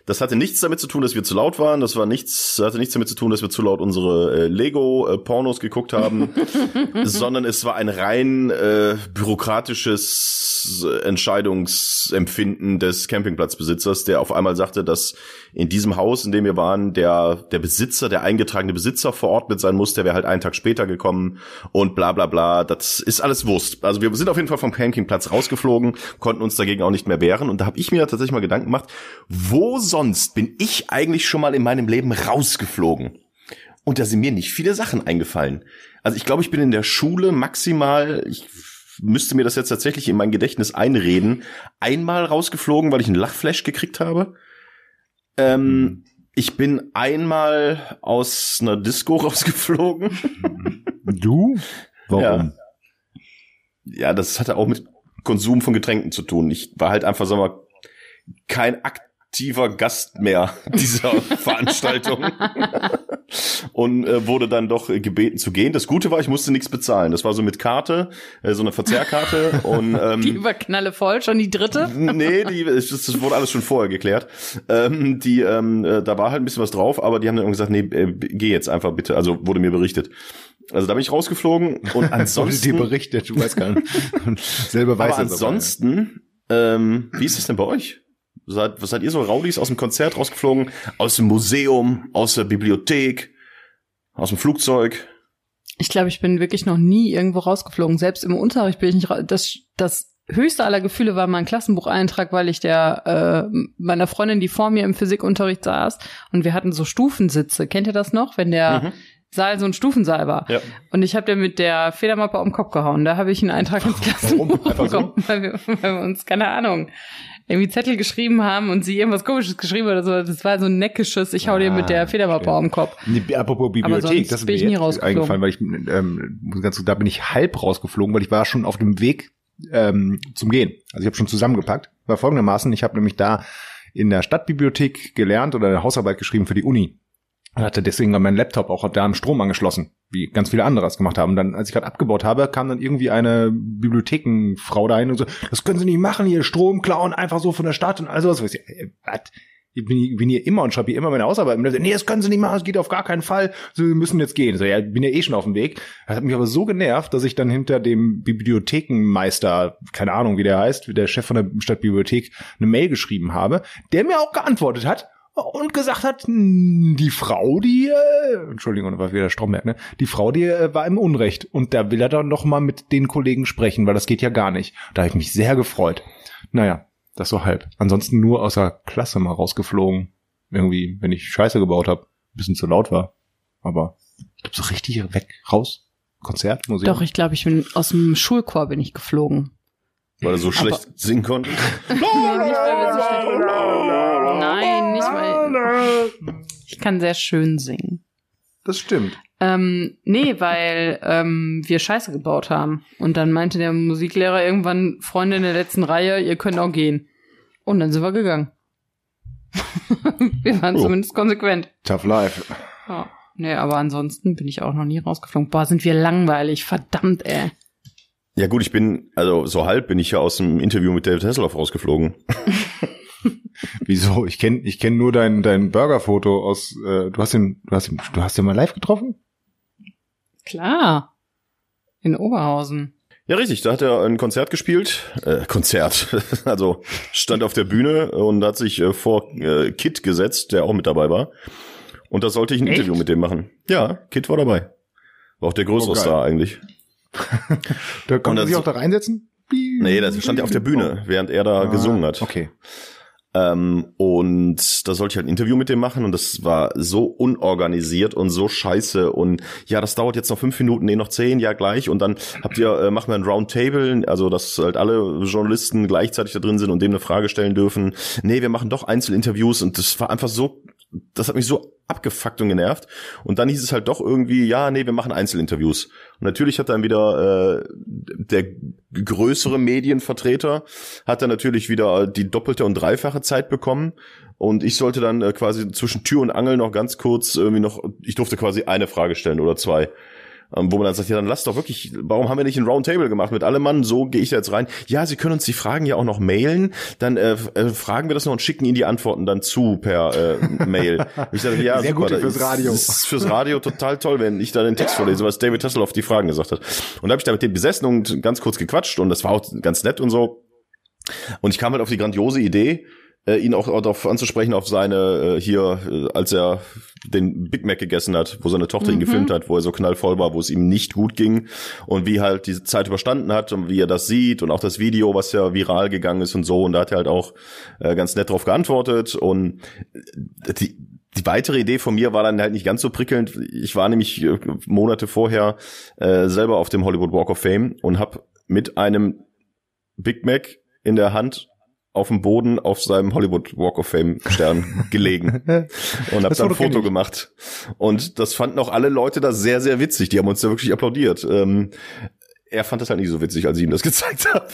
Das hatte nichts damit zu tun, dass wir zu laut waren. Das war nichts, hatte nichts damit zu tun, dass wir zu laut unsere äh, Lego-Pornos geguckt haben, sondern es war ein rein äh, bürokratisches äh, Entscheidungsempfinden des Campingplatzbesitzers, der auf einmal sagte, dass in diesem Haus, in dem wir waren, der der Besitzer, der eingetragene Besitzer verordnet sein muss, der wäre halt einen Tag später gekommen und bla bla bla. Das ist alles Wurst. Also wir sind auf jeden Fall vom Campingplatz rausgeflogen, konnten uns dagegen auch nicht mehr wehren. Und da habe ich mir tatsächlich mal Gedanken gemacht, wo sonst bin ich eigentlich schon mal in meinem Leben rausgeflogen? Und da sind mir nicht viele Sachen eingefallen. Also ich glaube, ich bin in der Schule maximal, ich müsste mir das jetzt tatsächlich in mein Gedächtnis einreden, einmal rausgeflogen, weil ich einen Lachflash gekriegt habe. Ähm, ich bin einmal aus einer Disco rausgeflogen. Du? Warum? Ja. Ja, das hatte auch mit Konsum von Getränken zu tun. Ich war halt einfach, sag mal, kein aktiver Gast mehr dieser Veranstaltung und äh, wurde dann doch äh, gebeten zu gehen. Das Gute war, ich musste nichts bezahlen. Das war so mit Karte, äh, so eine Verzehrkarte und ähm, die Überknalle voll, schon die dritte. nee, die, das, das wurde alles schon vorher geklärt. Ähm, die, ähm, äh, da war halt ein bisschen was drauf, aber die haben dann gesagt, nee, äh, geh jetzt einfach bitte. Also wurde mir berichtet. Also da bin ich rausgeflogen und Wurde dir ansonsten, berichtet, du weißt gar nicht. Selber weiß aber ansonsten, ähm, wie ist das denn bei euch? Seid, was seid ihr so Raudis aus dem Konzert rausgeflogen? Aus dem Museum, aus der Bibliothek, aus dem Flugzeug? Ich glaube, ich bin wirklich noch nie irgendwo rausgeflogen. Selbst im Unterricht bin ich nicht raus. Das, das höchste aller Gefühle war mein Klassenbucheintrag, weil ich der äh, meiner Freundin, die vor mir im Physikunterricht saß, und wir hatten so Stufensitze. Kennt ihr das noch, wenn der Mhm. Saal so ein Stufensaal war? Ja. Und ich habe der mit der Federmappe auf den Kopf gehauen. Da habe ich einen Eintrag ins Klassenbuch so? bekommen, weil wir, weil wir uns, keine Ahnung, irgendwie Zettel geschrieben haben und sie irgendwas komisches geschrieben oder so. Das war so ein neckisches, ich hau dir mit der Ah, Federmappe auf den Kopf. Nee, apropos Bibliothek, das ist bin mir jetzt rausgeflogen. eingefallen, weil ich ähm, ganz da bin ich halb rausgeflogen, weil ich war schon auf dem Weg ähm, zum Gehen. Also ich habe schon zusammengepackt. War folgendermaßen, ich habe nämlich da in der Stadtbibliothek gelernt oder Hausarbeit geschrieben für die Uni. Und hatte deswegen war mein Laptop auch da am Strom angeschlossen, wie ganz viele andere es gemacht haben. Und dann, als ich gerade abgebaut habe, kam dann irgendwie eine Bibliothekenfrau dahin und so, das können Sie nicht machen, hier Strom klauen, einfach so von der Stadt und all sowas. Ich ich bin, bin hier immer und schreibe hier immer meine Hausarbeit. Und so, nee, das können Sie nicht machen, das geht auf gar keinen Fall. Sie müssen jetzt gehen. So, ja, bin ja eh schon auf dem Weg. Das hat mich aber so genervt, dass ich dann hinter dem Bibliothekenmeister, keine Ahnung, wie der heißt, der Chef von der Stadtbibliothek, eine Mail geschrieben habe, der mir auch geantwortet hat und gesagt hat, die Frau, die, äh, Entschuldigung, war wieder Stromberg, ne? Die Frau, die äh, war im Unrecht und da will er dann noch mal mit den Kollegen sprechen, weil das geht ja gar nicht. Da habe ich mich sehr gefreut. Naja, das so halb. Ansonsten nur außer Klasse mal rausgeflogen. Irgendwie, wenn ich Scheiße gebaut habe, bisschen zu laut war. Aber ich glaube so richtig weg, raus. Konzert, Museum. Doch, ich glaube, ich bin aus dem Schulchor bin ich geflogen. Weil er so schlecht singen konnte. nicht, weil wir so schlecht- Nein, nicht weil ich kann sehr schön singen. Das stimmt. Ähm, nee, weil ähm, wir Scheiße gebaut haben. Und dann meinte der Musiklehrer irgendwann, Freunde in der letzten Reihe, ihr könnt auch gehen. Und dann sind wir gegangen. wir waren Oh. zumindest konsequent. Tough life. Ja. Nee, aber ansonsten bin ich auch noch nie rausgeflogen. Boah, sind wir langweilig. Verdammt, ey. Ja gut, ich bin, also so halb bin ich ja aus dem Interview mit David Hasselhoff rausgeflogen. Wieso? Ich kenne ich kenn nur dein, dein Burger-Foto aus, äh, du hast ihn, du hast ihn, du hast ihn mal live getroffen? Klar. In Oberhausen. Ja, richtig, da hat er ein Konzert gespielt. Äh, Konzert. also stand auf der Bühne und hat sich äh, vor äh, Kit gesetzt, der auch mit dabei war. Und da sollte ich ein Echt? Interview mit dem machen. Ja, Kit war dabei. War auch der größere Oh. Star eigentlich. Da konnte sich auch da reinsetzen? Nee, das stand ja auf der Bühne, während er da Ah, gesungen hat. Okay. Ähm, und da sollte ich halt ein Interview mit dem machen und das war so unorganisiert und so scheiße und ja, das dauert jetzt noch fünf Minuten, nee, noch zehn, ja gleich und dann habt ihr, äh, machen wir ein Roundtable, also dass halt alle Journalisten gleichzeitig da drin sind und dem eine Frage stellen dürfen. Nee, wir machen doch Einzelinterviews und das war einfach so, das hat mich so abgefuckt und genervt und dann hieß es halt doch irgendwie, ja, nee, wir machen Einzelinterviews. Und natürlich hat dann wieder äh, der größere Medienvertreter hat dann natürlich wieder die doppelte und dreifache Zeit bekommen. Und ich sollte dann äh, quasi zwischen Tür und Angel noch ganz kurz irgendwie noch, ich durfte quasi eine Frage stellen oder zwei. Ähm, wo man dann sagt, ja, dann lass doch wirklich, warum haben wir nicht ein Roundtable gemacht mit allem Mann? So gehe ich da jetzt rein. Ja, Sie können uns die Fragen ja auch noch mailen. Dann äh, äh, fragen wir das noch und schicken Ihnen die Antworten dann zu per äh, Mail. Ich sage, ja, Sehr super, gut fürs Radio. ist- Das ist fürs Radio total toll, wenn ich da den Text vorlese, was David Hasselhoff die Fragen gesagt hat. Und da habe ich da mit dem besessen und ganz kurz gequatscht und das war auch ganz nett und so. Und ich kam halt auf die grandiose Idee, äh, ihn auch, auch darauf anzusprechen, auf seine, äh, hier, äh, als er den Big Mac gegessen hat, wo seine Tochter ihn gefilmt hat, wo er so knallvoll war, wo es ihm nicht gut ging und wie halt diese Zeit überstanden hat und wie er das sieht und auch das Video, was ja viral gegangen ist und so. Und da hat er halt auch äh, ganz nett drauf geantwortet und äh, die, die weitere Idee von mir war dann halt nicht ganz so prickelnd. Ich war nämlich äh, Monate vorher äh, selber auf dem Hollywood Walk of Fame und habe mit einem Big Mac in der Hand auf dem Boden auf seinem Hollywood Walk of Fame Stern gelegen und habe dann ein Foto gemacht. Und das fanden auch alle Leute da sehr, sehr witzig. Die haben uns da wirklich applaudiert. Ähm, er fand das halt nicht so witzig, als ich ihm das gezeigt habe.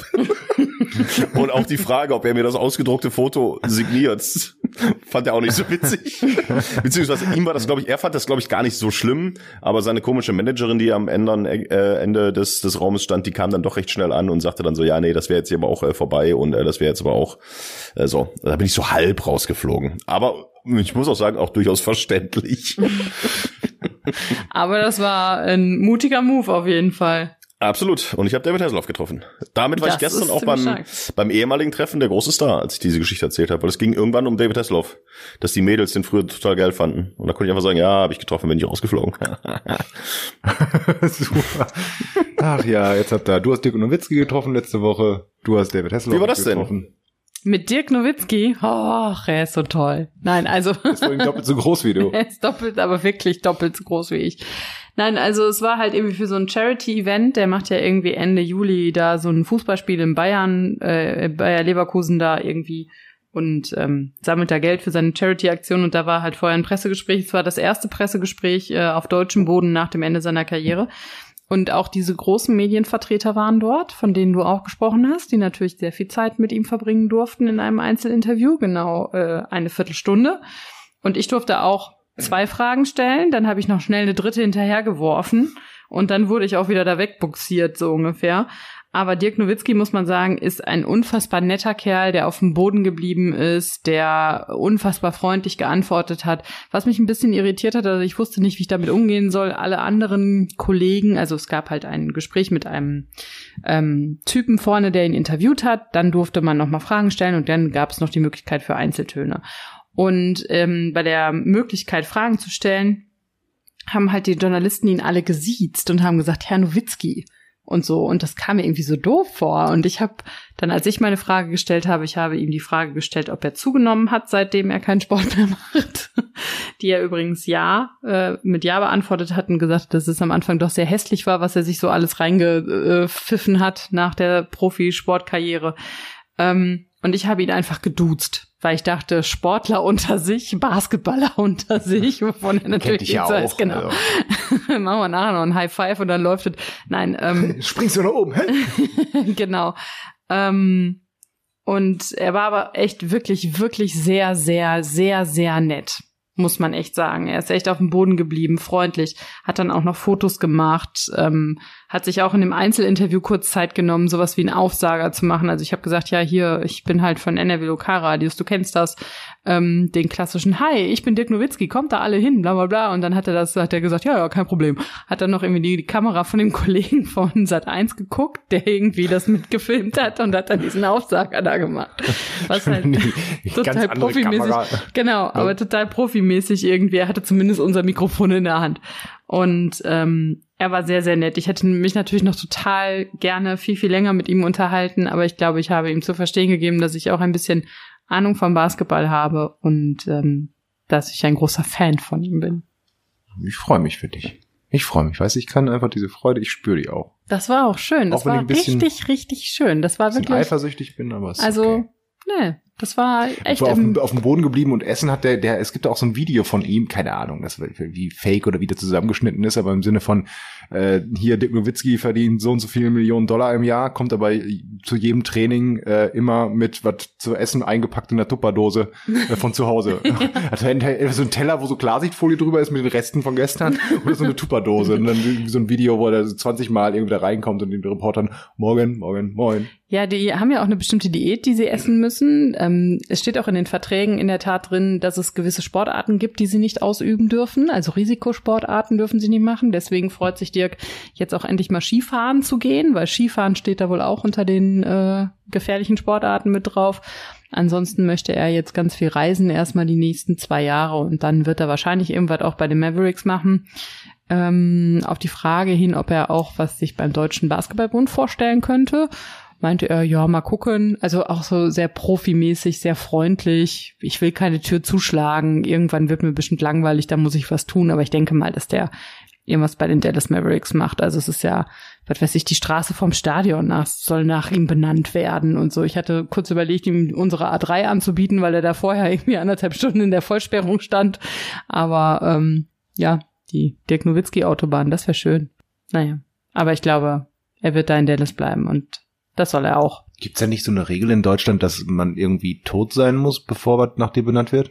und auch die Frage, ob er mir das ausgedruckte Foto signiert, fand er auch nicht so witzig. Beziehungsweise ihm war das, glaube ich, er fand das, glaube ich, gar nicht so schlimm, aber seine komische Managerin, die am Ende, äh, Ende des, des Raumes stand, die kam dann doch recht schnell an und sagte dann so, ja, nee, das wäre jetzt hier aber auch äh, vorbei und äh, das wäre jetzt aber auch äh, so. Da bin ich so halb rausgeflogen. Aber ich muss auch sagen, auch durchaus verständlich. Aber das war ein mutiger Move auf jeden Fall. Absolut. Und ich habe David Hasselhoff getroffen. Damit war Das ich gestern ist auch beim, beim ehemaligen Treffen der große Star, als ich diese Geschichte erzählt habe. Weil es ging irgendwann um David Hasselhoff, dass die Mädels den früher total geil fanden. Und da konnte ich einfach sagen, ja, habe ich getroffen, bin ich rausgeflogen. Super. Ach ja, jetzt habt ihr, du hast Dirk Nowitzki getroffen letzte Woche, du hast David Hasselhoff Wie war das denn? getroffen. Mit Dirk Nowitzki. Ach, er ist so toll. Nein, also. War ihm doppelt so groß wie du. Er ist doppelt, aber wirklich doppelt so groß wie ich. Nein, also es war halt irgendwie für so ein Charity-Event, der macht ja irgendwie Ende Juli da so ein Fußballspiel in Bayern, äh, Bayer Leverkusen da irgendwie und ähm, sammelt da Geld für seine Charity-Aktion und da war halt vorher ein Pressegespräch. Es war das erste Pressegespräch äh, auf deutschem Boden nach dem Ende seiner Karriere. Und auch diese großen Medienvertreter waren dort, von denen du auch gesprochen hast, die natürlich sehr viel Zeit mit ihm verbringen durften in einem Einzelinterview, genau äh, eine Viertelstunde. Und ich durfte auch zwei Fragen stellen, dann habe ich noch schnell eine dritte hinterhergeworfen und dann wurde ich auch wieder da wegbuxiert, so ungefähr. Aber Dirk Nowitzki, muss man sagen, ist ein unfassbar netter Kerl, der auf dem Boden geblieben ist, der unfassbar freundlich geantwortet hat. Was mich ein bisschen irritiert hat, also ich wusste nicht, wie ich damit umgehen soll. Alle anderen Kollegen, also es gab halt ein Gespräch mit einem ähm, Typen vorne, der ihn interviewt hat. Dann durfte man nochmal Fragen stellen und dann gab es noch die Möglichkeit für Einzeltöne. Und ähm, bei der Möglichkeit, Fragen zu stellen, haben halt die Journalisten ihn alle gesiezt und haben gesagt, Herr Nowitzki und so. Und das kam mir irgendwie so doof vor. Und ich habe dann, als ich meine Frage gestellt habe, ich habe ihm die Frage gestellt, ob er zugenommen hat, seitdem er keinen Sport mehr macht. die er übrigens ja äh, mit Ja beantwortet hat und gesagt, dass es am Anfang doch sehr hässlich war, was er sich so alles reingepfiffen hat nach der Profisportkarriere. Ähm, und ich habe ihn einfach geduzt, weil ich dachte, Sportler unter sich, Basketballer unter sich, wovon er natürlich ich ja auch, genau. also. Machen wir nachher noch ein High Five und dann läuft es. Nein, ähm, Springst du nach oben? Hä? genau. Ähm, und er war aber echt wirklich, wirklich sehr, sehr, sehr, sehr nett. Muss man echt sagen. Er ist echt auf dem Boden geblieben, freundlich, hat dann auch noch Fotos gemacht, ähm, hat sich auch in dem Einzelinterview kurz Zeit genommen, sowas wie einen Aufsager zu machen. Also ich habe gesagt, ja, hier, ich bin halt von NRW Lokalradios, du kennst das, ähm, den klassischen Hi, ich bin Dirk Nowitzki, kommt da alle hin, bla bla bla. Und dann hat er das, hat er gesagt, ja, ja, kein Problem. Hat dann noch irgendwie die, die Kamera von dem Kollegen von Sat 1 geguckt, der irgendwie das mitgefilmt hat und hat dann diesen Aufsager da gemacht. Was halt total profimäßig. Kamera. Genau, aber total profimäßig irgendwie. Er hatte zumindest unser Mikrofon in der Hand. Und ähm, er war sehr, sehr nett. Ich hätte mich natürlich noch total gerne viel, viel länger mit ihm unterhalten, aber ich glaube, ich habe ihm zu verstehen gegeben, dass ich auch ein bisschen Ahnung vom Basketball habe und ähm, dass ich ein großer Fan von ihm bin. Ich freue mich für dich. Ich freue mich. Weißt du, ich kann einfach diese Freude, ich spüre die auch. Das war auch schön. Das Auch ich war bisschen- richtig, richtig schön. Das war wirklich. eifersüchtig bin, aber es ist Also, okay. ne, das war Ich echt. war auf, im- dem- auf dem Boden geblieben und Essen hat der, der, es gibt auch so ein Video von ihm, keine Ahnung, das wie fake oder wie der zusammengeschnitten ist, aber im Sinne von, äh, hier Dirk Nowitzki verdient so und so viele Millionen Dollar im Jahr, kommt aber zu jedem Training äh, immer mit was zu essen eingepackt in der Tupperdose äh, von zu Hause. Also ein, so ein Teller, wo so Klarsichtfolie drüber ist mit den Resten von gestern oder so eine Tupperdose und dann so ein Video, wo er so 20 Mal irgendwie da reinkommt und den Reportern, morgen, morgen, moin. Ja, die haben ja auch eine bestimmte Diät, die sie essen müssen. Ähm, es steht auch in den Verträgen in der Tat drin, dass es gewisse Sportarten gibt, die sie nicht ausüben dürfen. Also Risikosportarten dürfen sie nicht machen. Deswegen freut sich Dirk, jetzt auch endlich mal Skifahren zu gehen, weil Skifahren steht da wohl auch unter den äh, gefährlichen Sportarten mit drauf. Ansonsten möchte er jetzt ganz viel reisen, erstmal die nächsten zwei Jahre und dann wird er wahrscheinlich irgendwas auch bei den Mavericks machen. Ähm, auf die Frage hin, ob er auch was sich beim Deutschen Basketballbund vorstellen könnte, meinte er, ja, mal gucken. Also auch so sehr profimäßig, sehr freundlich. Ich will keine Tür zuschlagen. Irgendwann wird mir bestimmt langweilig, da muss ich was tun. Aber ich denke mal, dass der irgendwas bei den Dallas Mavericks macht. Also es ist ja, was weiß ich, die Straße vom Stadion nach, soll nach ihm benannt werden und so. Ich hatte kurz überlegt, ihm unsere A3 anzubieten, weil er da vorher irgendwie anderthalb Stunden in der Vollsperrung stand. Aber ähm, ja, die Dirk Nowitzki Autobahn, das wäre schön. Naja, aber ich glaube, er wird da in Dallas bleiben und das soll er auch. Gibt's ja nicht so eine Regel in Deutschland, dass man irgendwie tot sein muss, bevor was nach dir benannt wird?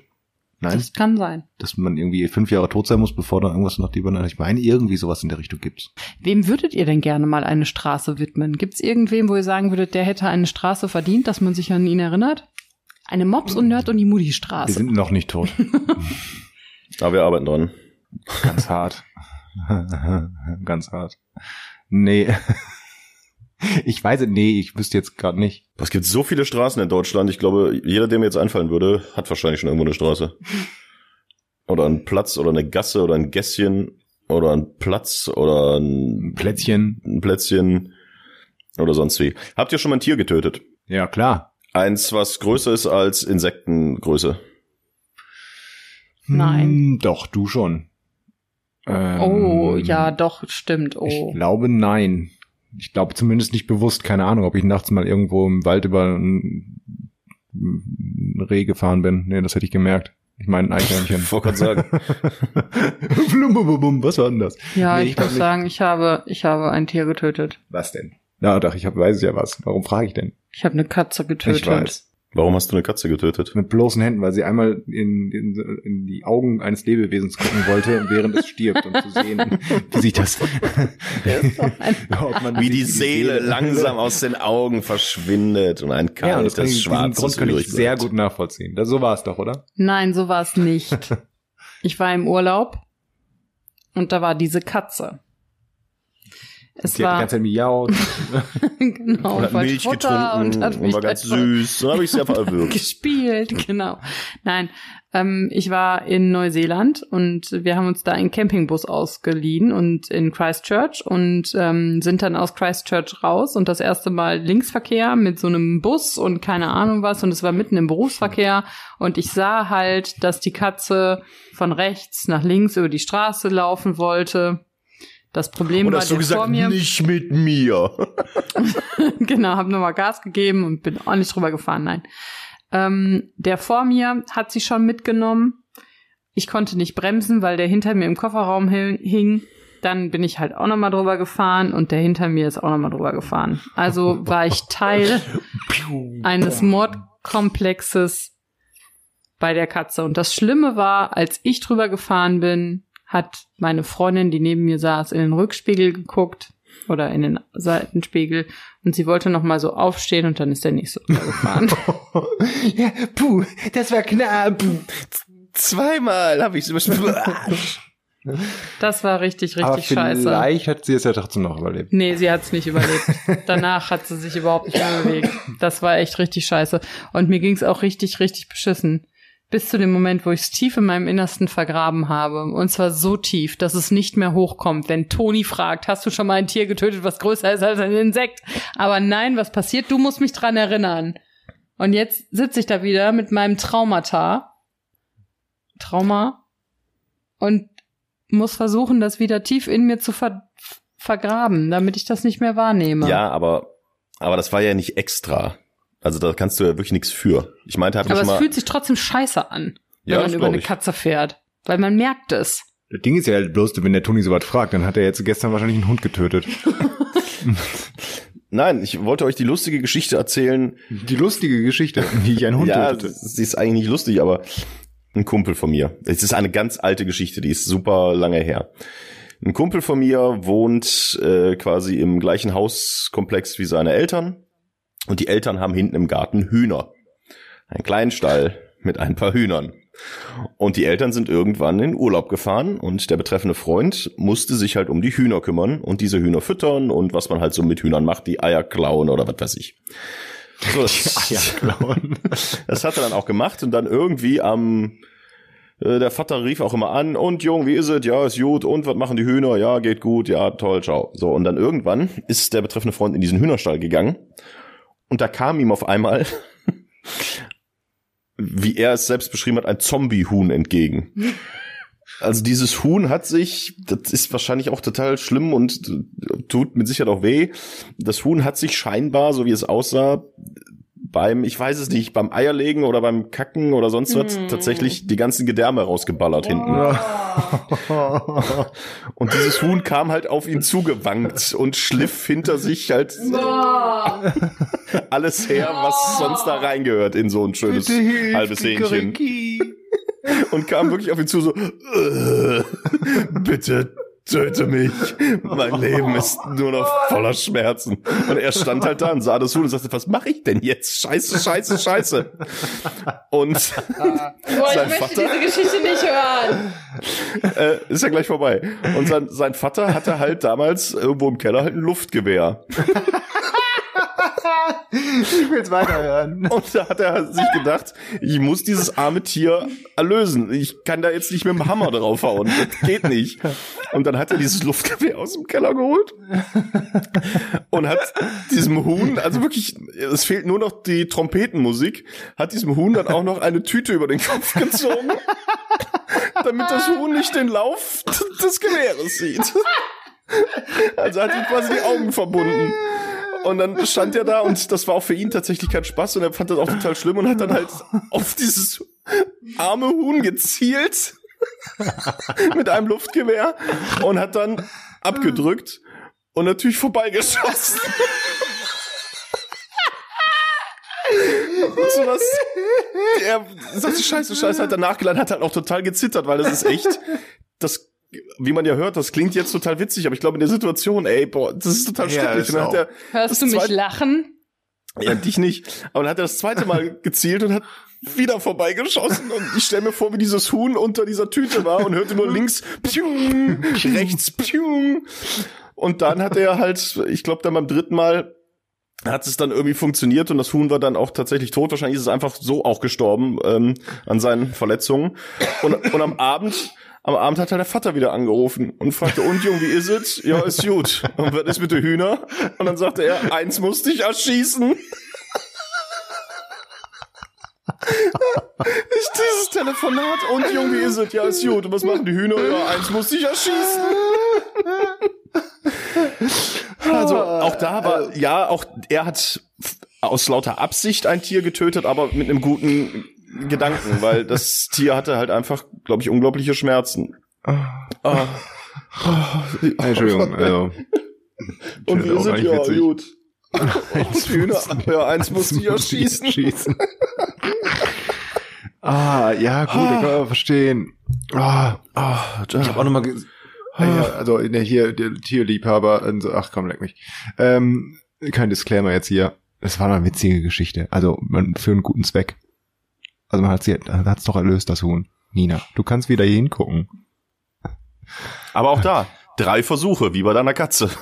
Nein, Das kann sein. dass man irgendwie fünf Jahre tot sein muss, bevor da irgendwas nach dir benannt wird. Ich meine, irgendwie sowas in der Richtung gibt's. Wem würdet ihr denn gerne mal eine Straße widmen? Gibt's irgendwem, wo ihr sagen würdet, der hätte eine Straße verdient, dass man sich an ihn erinnert? Eine Mops und Nerd und die Mutti Wir sind noch nicht tot. Aber wir arbeiten dran. Ganz hart. Ganz hart. Nee. Ich weiß es, nee, ich wüsste jetzt gerade nicht. Es gibt so viele Straßen in Deutschland. Ich glaube, jeder, der mir jetzt einfallen würde, hat wahrscheinlich schon irgendwo eine Straße. Oder einen Platz oder eine Gasse oder ein Gässchen oder ein Platz oder ein, Plätzchen. ein Plätzchen oder sonst wie. Habt ihr schon mal ein Tier getötet? Ja, klar. Eins, was größer ist als Insektengröße. Nein. Hm, doch, du schon. Ähm, Oh, ja, doch, stimmt. Ich Oh. glaube, nein. Ich glaube zumindest nicht bewusst. Keine Ahnung, ob ich nachts mal irgendwo im Wald über ein ein Reh gefahren bin. Nee, das hätte ich gemerkt. Ich meine ein Eichhörnchen. Ich wollte gerade sagen. Flumbububum, Was war denn das? Ja, Nee, ich, ich muss nicht. sagen, ich habe, ich habe ein Tier getötet. Was denn? Ja, doch, ich hab, weiß ja was. Warum frage ich denn? Ich habe eine Katze getötet. Ich weiß. Warum hast du eine Katze getötet? Mit bloßen Händen, weil sie einmal in, in, in die Augen eines Lebewesens gucken wollte, während es stirbt, um zu sehen, wie sich das, Wie die Seele langsam aus den Augen verschwindet und ein Ja, und das kann kaltes, ich, diesen schwarzes Grund kann ich sehr gut nachvollziehen. Das, so war es doch, oder? Nein, so war es nicht. Ich war im Urlaub und da war diese Katze. Es Die hat die war ganze Zeit miaut. genau Und hat Milch Futter getrunken und hat und mich war ganz süß. Dann habe ich sie einfach erwürgt. gespielt, genau. Nein, ähm, ich war in Neuseeland und wir haben uns da einen Campingbus ausgeliehen und in Christchurch und ähm, sind dann aus Christchurch raus und das erste Mal Linksverkehr mit so einem Bus und keine Ahnung was und es war mitten im Berufsverkehr und ich sah halt, dass die Katze von rechts nach links über die Straße laufen wollte. Das Problem Und war, hast du der vor gesagt, mir nicht mit mir. genau, habe nochmal Gas gegeben und bin auch nicht drüber gefahren, nein. Ähm, der vor mir hat sie schon mitgenommen. Ich konnte nicht bremsen, weil der hinter mir im Kofferraum hi- hing. Dann bin ich halt auch nochmal drüber gefahren und der hinter mir ist auch nochmal drüber gefahren. Also war ich Teil eines Mordkomplexes bei der Katze. Und das Schlimme war, als ich drüber gefahren bin, hat meine Freundin, die neben mir saß, in den Rückspiegel geguckt oder in den Seitenspiegel und sie wollte noch mal so aufstehen und dann ist der nächste gefahren. ja, puh, das war knapp. Zweimal habe ich sie Das war richtig, richtig Aber scheiße. vielleicht hat sie es ja trotzdem noch überlebt. Nee, sie hat's nicht überlebt. Danach hat sie sich überhaupt nicht mehr bewegt. Das war echt richtig scheiße. Und mir ging's auch richtig, richtig beschissen. Bis zu dem Moment, wo ich es tief in meinem Innersten vergraben habe. Und zwar so tief, dass es nicht mehr hochkommt. Wenn Toni fragt, hast du schon mal ein Tier getötet, was größer ist als ein Insekt? Aber nein, was passiert? Du musst mich dran erinnern. Und jetzt sitze ich da wieder mit meinem Traumata. Trauma. Und muss versuchen, das wieder tief in mir zu ver vergraben, damit ich das nicht mehr wahrnehme. Ja, aber, aber das war ja nicht extra. Also da kannst du ja wirklich nichts für. Ich meinte, hab Aber schon es mal. fühlt sich trotzdem scheiße an, wenn Ja, man das über eine ich. Katze fährt. Weil man merkt es. Das Ding ist ja halt bloß, wenn der Toni so was fragt, dann hat er jetzt gestern wahrscheinlich einen Hund getötet. Nein, ich wollte euch die lustige Geschichte erzählen. Die lustige Geschichte, wie ich einen Hund ja, tötete. sie ist eigentlich nicht lustig, aber ein Kumpel von mir. Es ist eine ganz alte Geschichte, die ist super lange her. Ein Kumpel von mir wohnt äh, quasi im gleichen Hauskomplex wie seine Eltern und die Eltern haben hinten im Garten Hühner. Einen kleinen Stall mit ein paar Hühnern. Und die Eltern sind irgendwann in Urlaub gefahren und der betreffende Freund musste sich halt um die Hühner kümmern und diese Hühner füttern und was man halt so mit Hühnern macht, die Eier klauen oder was weiß ich. So, das, Eier klauen. das hat er dann auch gemacht und dann irgendwie am äh, der Vater rief auch immer an und Jung, wie ist es? Ja, ist gut. Und was machen die Hühner? Ja, geht gut. Ja, toll, ciao. So und dann irgendwann ist der betreffende Freund in diesen Hühnerstall gegangen und da kam ihm auf einmal wie er es selbst beschrieben hat, ein Zombie-Huhn entgegen. Also dieses Huhn hat sich, das ist wahrscheinlich auch total schlimm und tut mit Sicherheit auch weh. Das Huhn hat sich scheinbar, so wie es aussah, beim, ich weiß es nicht, beim Eierlegen oder beim Kacken oder sonst was, Mm. tatsächlich die ganzen Gedärme rausgeballert hinten. Und dieses Huhn kam halt auf ihn zugewankt und schliff hinter sich halt alles her, was sonst da reingehört in so ein schönes halbes Hähnchen. Und kam wirklich auf ihn zu so, "Äh, bitte töte mich. Mein Leben ist nur noch voller Schmerzen. Und er stand halt da und sah das Huhn und sagte, was mache ich denn jetzt? Scheiße, scheiße, scheiße. Und Boah, Sein Vater? Geschichte nicht hören. äh, ist ja gleich vorbei. Und sein, sein Vater hatte halt damals irgendwo im Keller halt ein Luftgewehr. Ich will's weiterhören. Und da hat er sich gedacht, ich muss dieses arme Tier erlösen. Ich kann da jetzt nicht mit dem Hammer draufhauen. Das geht nicht. Und dann hat er dieses Luftgewehr aus dem Keller geholt und hat diesem Huhn, also wirklich, es fehlt nur noch die Trompetenmusik, hat diesem Huhn dann auch noch eine Tüte über den Kopf gezogen, damit das Huhn nicht den Lauf des Gewehres sieht. Also hat ihm quasi die Augen verbunden. Und dann stand er da und das war auch für ihn tatsächlich kein Spaß und er fand das auch total schlimm und hat dann halt auf dieses arme Huhn gezielt mit einem Luftgewehr und hat dann abgedrückt und natürlich vorbeigeschossen. so was, er sagt, scheiße, scheiße, hat er nachgeladen, hat halt auch total gezittert, weil das ist echt, das, wie man ja hört, das klingt jetzt total witzig, aber ich glaube in der Situation, ey, boah, das ist total Ja, schrecklich. er, Hörst du mich lachen? ja, dich nicht. Aber dann hat er das zweite Mal gezielt und hat wieder vorbeigeschossen und ich stelle mir vor, wie dieses Huhn unter dieser Tüte war und hörte nur links Pfiung, rechts Pfiung. Und dann hat er halt, ich glaube dann beim dritten Mal hat es dann irgendwie funktioniert und das Huhn war dann auch tatsächlich tot. Wahrscheinlich ist es einfach so auch gestorben ähm, an seinen Verletzungen. Und, und am Abend, am Abend hat halt der Vater wieder angerufen und fragte, und Jung, wie ist es? Ja, ist gut. Und was ist mit den Hühner? Und dann sagte er, eins musste ich erschießen. Ist dieses Telefonat und Jung, wie ist es? Ja, ist gut. Und was machen die Hühner? Ja, eins musste ich erschießen. Also auch da war, ja, auch er hat aus lauter Absicht ein Tier getötet, aber mit einem guten Gedanken, weil das Tier hatte halt einfach, glaube ich, unglaubliche Schmerzen. Ah. Entschuldigung, also. Und es? nicht Ja, witzig. gut. Und Hühner, ja, eins musste ich erschießen. Schießen. ah, ja, gut, ich kann aber verstehen. Ah, Ah, ich habe auch noch mal ge- Ah, ja, also ne, hier der Tierliebhaber, und so, ach komm, leck mich. Ähm, kein Disclaimer jetzt hier. Es war eine witzige Geschichte. Also man, für einen guten Zweck. Also man hat hat's doch erlöst, das Huhn. Nina, du kannst wieder hier hingucken. Aber auch da, drei Versuche, wie bei deiner Katze.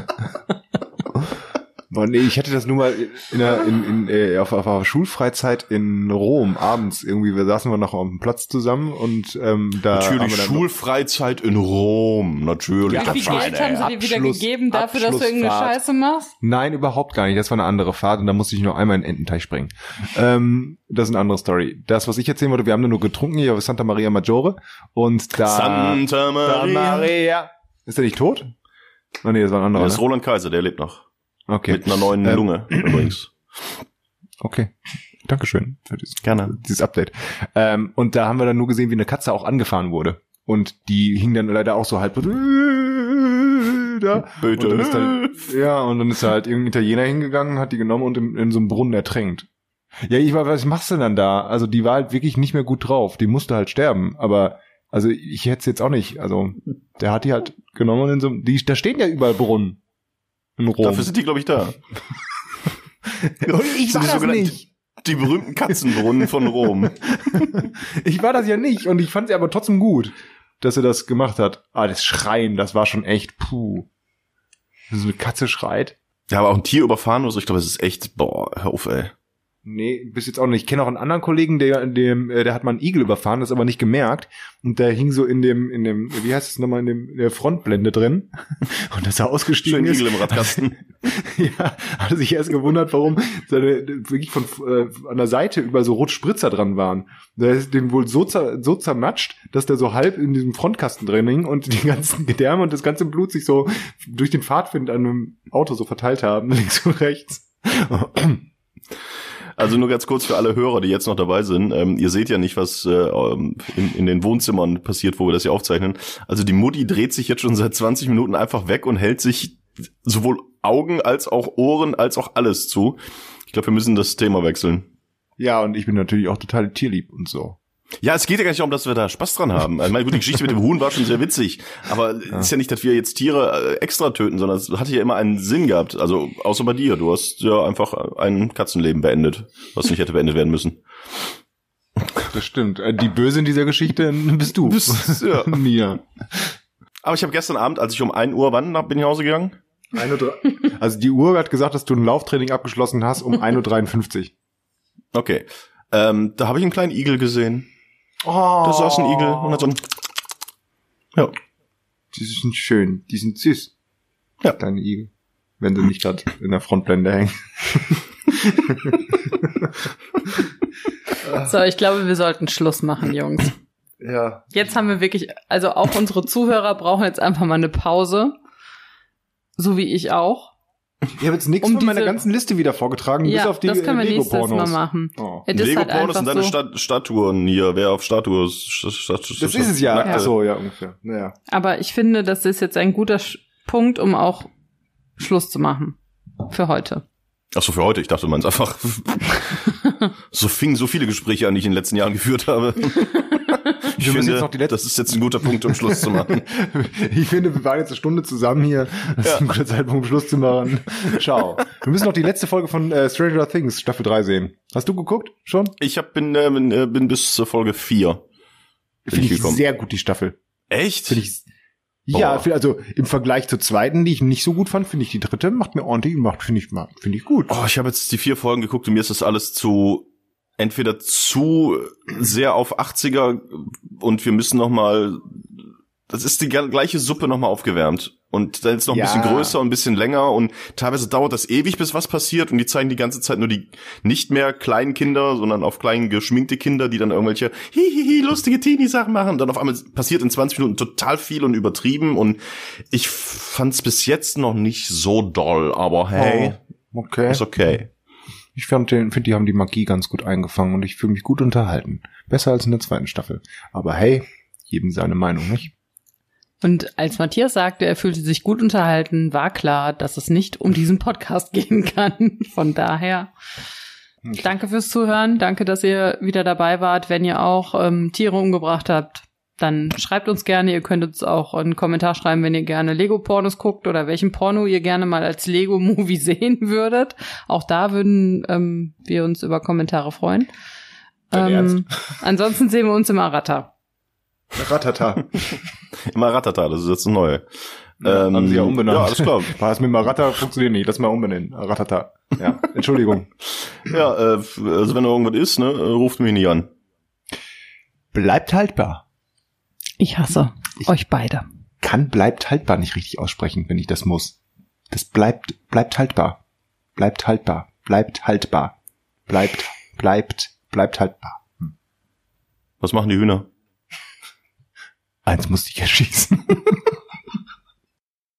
Boah, nee, ich hätte das nur mal in der, in, in, äh, auf, auf einer Schulfreizeit in Rom abends irgendwie. Wir saßen wir noch auf dem Platz zusammen und ähm, da haben Natürlich Schulfreizeit in Rom, natürlich. Wie viel Geld haben sie dir wieder gegeben dafür, dass du irgendeine. Scheiße machst? Nein, überhaupt gar nicht. Das war eine andere Fahrt und da musste ich nur einmal in den Ententeich springen. Ähm, das ist eine andere Story. Das, was ich erzählen wollte, wir haben da nur getrunken hier auf Santa Maria Maggiore und da... Santa Santa Maria. Maria. Ist der nicht tot? Oh, nee, das war ein anderer. Das ist Ne? Roland Kaiser, der lebt noch. Okay, Mit einer neuen Ähm, Lunge übrigens. okay. Dankeschön für dieses, Gerne. dieses Update. Ähm, und da haben wir dann nur gesehen, wie eine Katze auch angefahren wurde. Und die hing dann leider auch so halb da. Bitte. Und dann ist dann, ja, und dann ist da halt irgendein Italiener hingegangen, hat die genommen und in, in so einem Brunnen ertränkt. Ja, ich war, was machst du denn da? Also die war halt wirklich nicht mehr gut drauf. Die musste halt sterben. Aber also ich hätte es jetzt auch nicht. Also der hat die halt genommen und in so die, da stehen ja überall Brunnen. In Rom. Dafür sind die, glaube ich, da. Ich war die das nicht. Die berühmten Katzenbrunnen von Rom. Ich war das ja nicht. Und ich fand sie aber trotzdem gut, dass er das gemacht hat. Ah, das Schreien, das war schon echt, puh. So eine Katze schreit. Ja, aber auch ein Tier überfahren oder so, ich glaube, es ist echt, boah, hör auf, ey. Nee, bis jetzt auch nicht. Ich kenne auch einen anderen Kollegen, der, dem, äh, der hat mal einen Igel überfahren, das aber nicht gemerkt. Und der hing so in dem, in dem, wie heißt es nochmal, in dem in der Frontblende drin. Und dass er ausgestiegen Schön ist. Igel im Radkasten. ja, hat er sich erst gewundert, warum seine, wirklich von, äh, an der Seite über so rote Spritzer dran waren. Der ist den wohl so, zer, so zermatscht, dass der so halb in diesem Frontkasten drin hing und die ganzen Gedärme und das ganze Blut sich so durch den Pfadfind an einem Auto so verteilt haben, links und rechts. Also nur ganz kurz für alle Hörer, die jetzt noch dabei sind. Ähm, ihr seht ja nicht, was äh, ähm, in, in den Wohnzimmern passiert, wo wir das hier aufzeichnen. Also die Mutti dreht sich jetzt schon seit 20 Minuten einfach weg und hält sich sowohl Augen als auch Ohren als auch alles zu. Ich glaube, wir müssen das Thema wechseln. Ja, und ich bin natürlich auch total tierlieb und so. Ja, es geht ja gar nicht darum, dass wir da Spaß dran haben. Also, meine, gut, die Geschichte mit dem Huhn war schon sehr witzig. Aber es ist ja nicht, dass wir jetzt Tiere äh, extra töten, sondern es hat ja immer einen Sinn gehabt. Also, außer bei dir. Du hast ja einfach ein Katzenleben beendet, was nicht hätte beendet werden müssen. Das stimmt. Äh, Die Böse in dieser Geschichte bist du. Bist- ja. Mia. Aber ich habe gestern Abend, als ich um 1 Uhr wann bin ich nach Hause gegangen? Also die Uhr hat gesagt, dass du ein Lauftraining abgeschlossen hast um 1.53 Uhr. Okay. Ähm, da habe ich einen kleinen Igel gesehen. Oh. Da saß ein Igel und hat so ein Ja. Die sind schön, die sind süß. Ja. Deine Igel. Wenn sie nicht gerade in der Frontblende hängen. So, ich glaube, wir sollten Schluss machen, Jungs. Ja. Jetzt haben wir wirklich, also auch unsere Zuhörer brauchen jetzt einfach mal eine Pause. So wie ich auch. Ich habe jetzt nichts Um von meiner diese- ganzen Liste wieder vorgetragen, bis Ja, auf die das können wir äh, nächstes Mal Lego-Pornos. machen. Oh. Ist Lego halt Pornos sind deine so. Stat Statuen hier. Wer auf Statue ist. St Stat Das ist es ja. Ach so, ja, ungefähr. Naja. Aber ich finde, das ist jetzt ein guter Sch Punkt, um auch Schluss zu machen. Für heute. Ach so, für heute. Ich dachte, man einfach. so fingen so viele Gespräche an, die ich in den letzten Jahren geführt habe. Ich Wir finde, jetzt noch die letzte- das ist jetzt ein guter Punkt, um Schluss zu machen. Ich finde, wir waren jetzt eine Stunde zusammen hier. Das ist ein guter Zeitpunkt, um Schluss zu machen. Ciao. Wir müssen noch die letzte Folge von äh, Stranger Things Staffel 3 sehen. Hast du geguckt? Schon? Ich hab, bin, äh, bin, äh, bin bis zur Folge 4. Finde ich gekommen. sehr gut, die Staffel. Echt? Finde ich. Ja, Boah. also im Vergleich zur zweiten, die ich nicht so gut fand, finde ich die dritte macht mir ordentlich, macht finde ich finde ich gut. Oh, ich habe jetzt die vier Folgen geguckt und mir ist das alles zu entweder zu sehr auf 80er und wir müssen noch mal das ist die gleiche Suppe noch mal aufgewärmt und dann ist noch ein Ja. bisschen größer und ein bisschen länger und teilweise dauert das ewig bis was passiert und die zeigen die ganze Zeit nur die nicht mehr kleinen Kinder, sondern auf klein geschminkte Kinder, die dann irgendwelche hihihi lustige Teenie Sachen machen, dann auf einmal passiert in 20 Minuten total viel und übertrieben und ich fand's bis jetzt noch nicht so doll, aber hey, Oh, okay. ist okay. Ich finde, die haben die Magie ganz gut eingefangen und ich fühle mich gut unterhalten. Besser als in der zweiten Staffel. Aber hey, jedem seine Meinung, nicht? Und als Matthias sagte, er fühlte sich gut unterhalten, war klar, dass es nicht um diesen Podcast gehen kann. Von daher, danke fürs Zuhören. Danke, dass ihr wieder dabei wart. Wenn ihr auch ähm, Tiere umgebracht habt, dann schreibt uns gerne. Ihr könnt uns auch einen Kommentar schreiben, wenn ihr gerne Lego-Pornos guckt oder welchen Porno ihr gerne mal als Lego-Movie sehen würdet. Auch da würden ähm, wir uns über Kommentare freuen. Ähm, ansonsten sehen wir uns im Arata. Ratata. Immer Ratata, das ist jetzt ein neue. Ja, haben sie ja umbenannt. Ja, alles klar. Das mit Marata funktioniert nicht. Lass mal umbenennen. Ratata. Ja, Entschuldigung. Ja, äh, also wenn irgendwas ist, ne, äh, ruft mich nicht an. Bleibt haltbar. Ich hasse euch beide. Kann bleibt haltbar nicht richtig aussprechen, wenn ich das muss. Das bleibt, bleibt haltbar. Bleibt haltbar. Bleibt haltbar. Bleibt, bleibt, bleibt haltbar. Hm. Was machen die Hühner? Eins musste ich erschießen.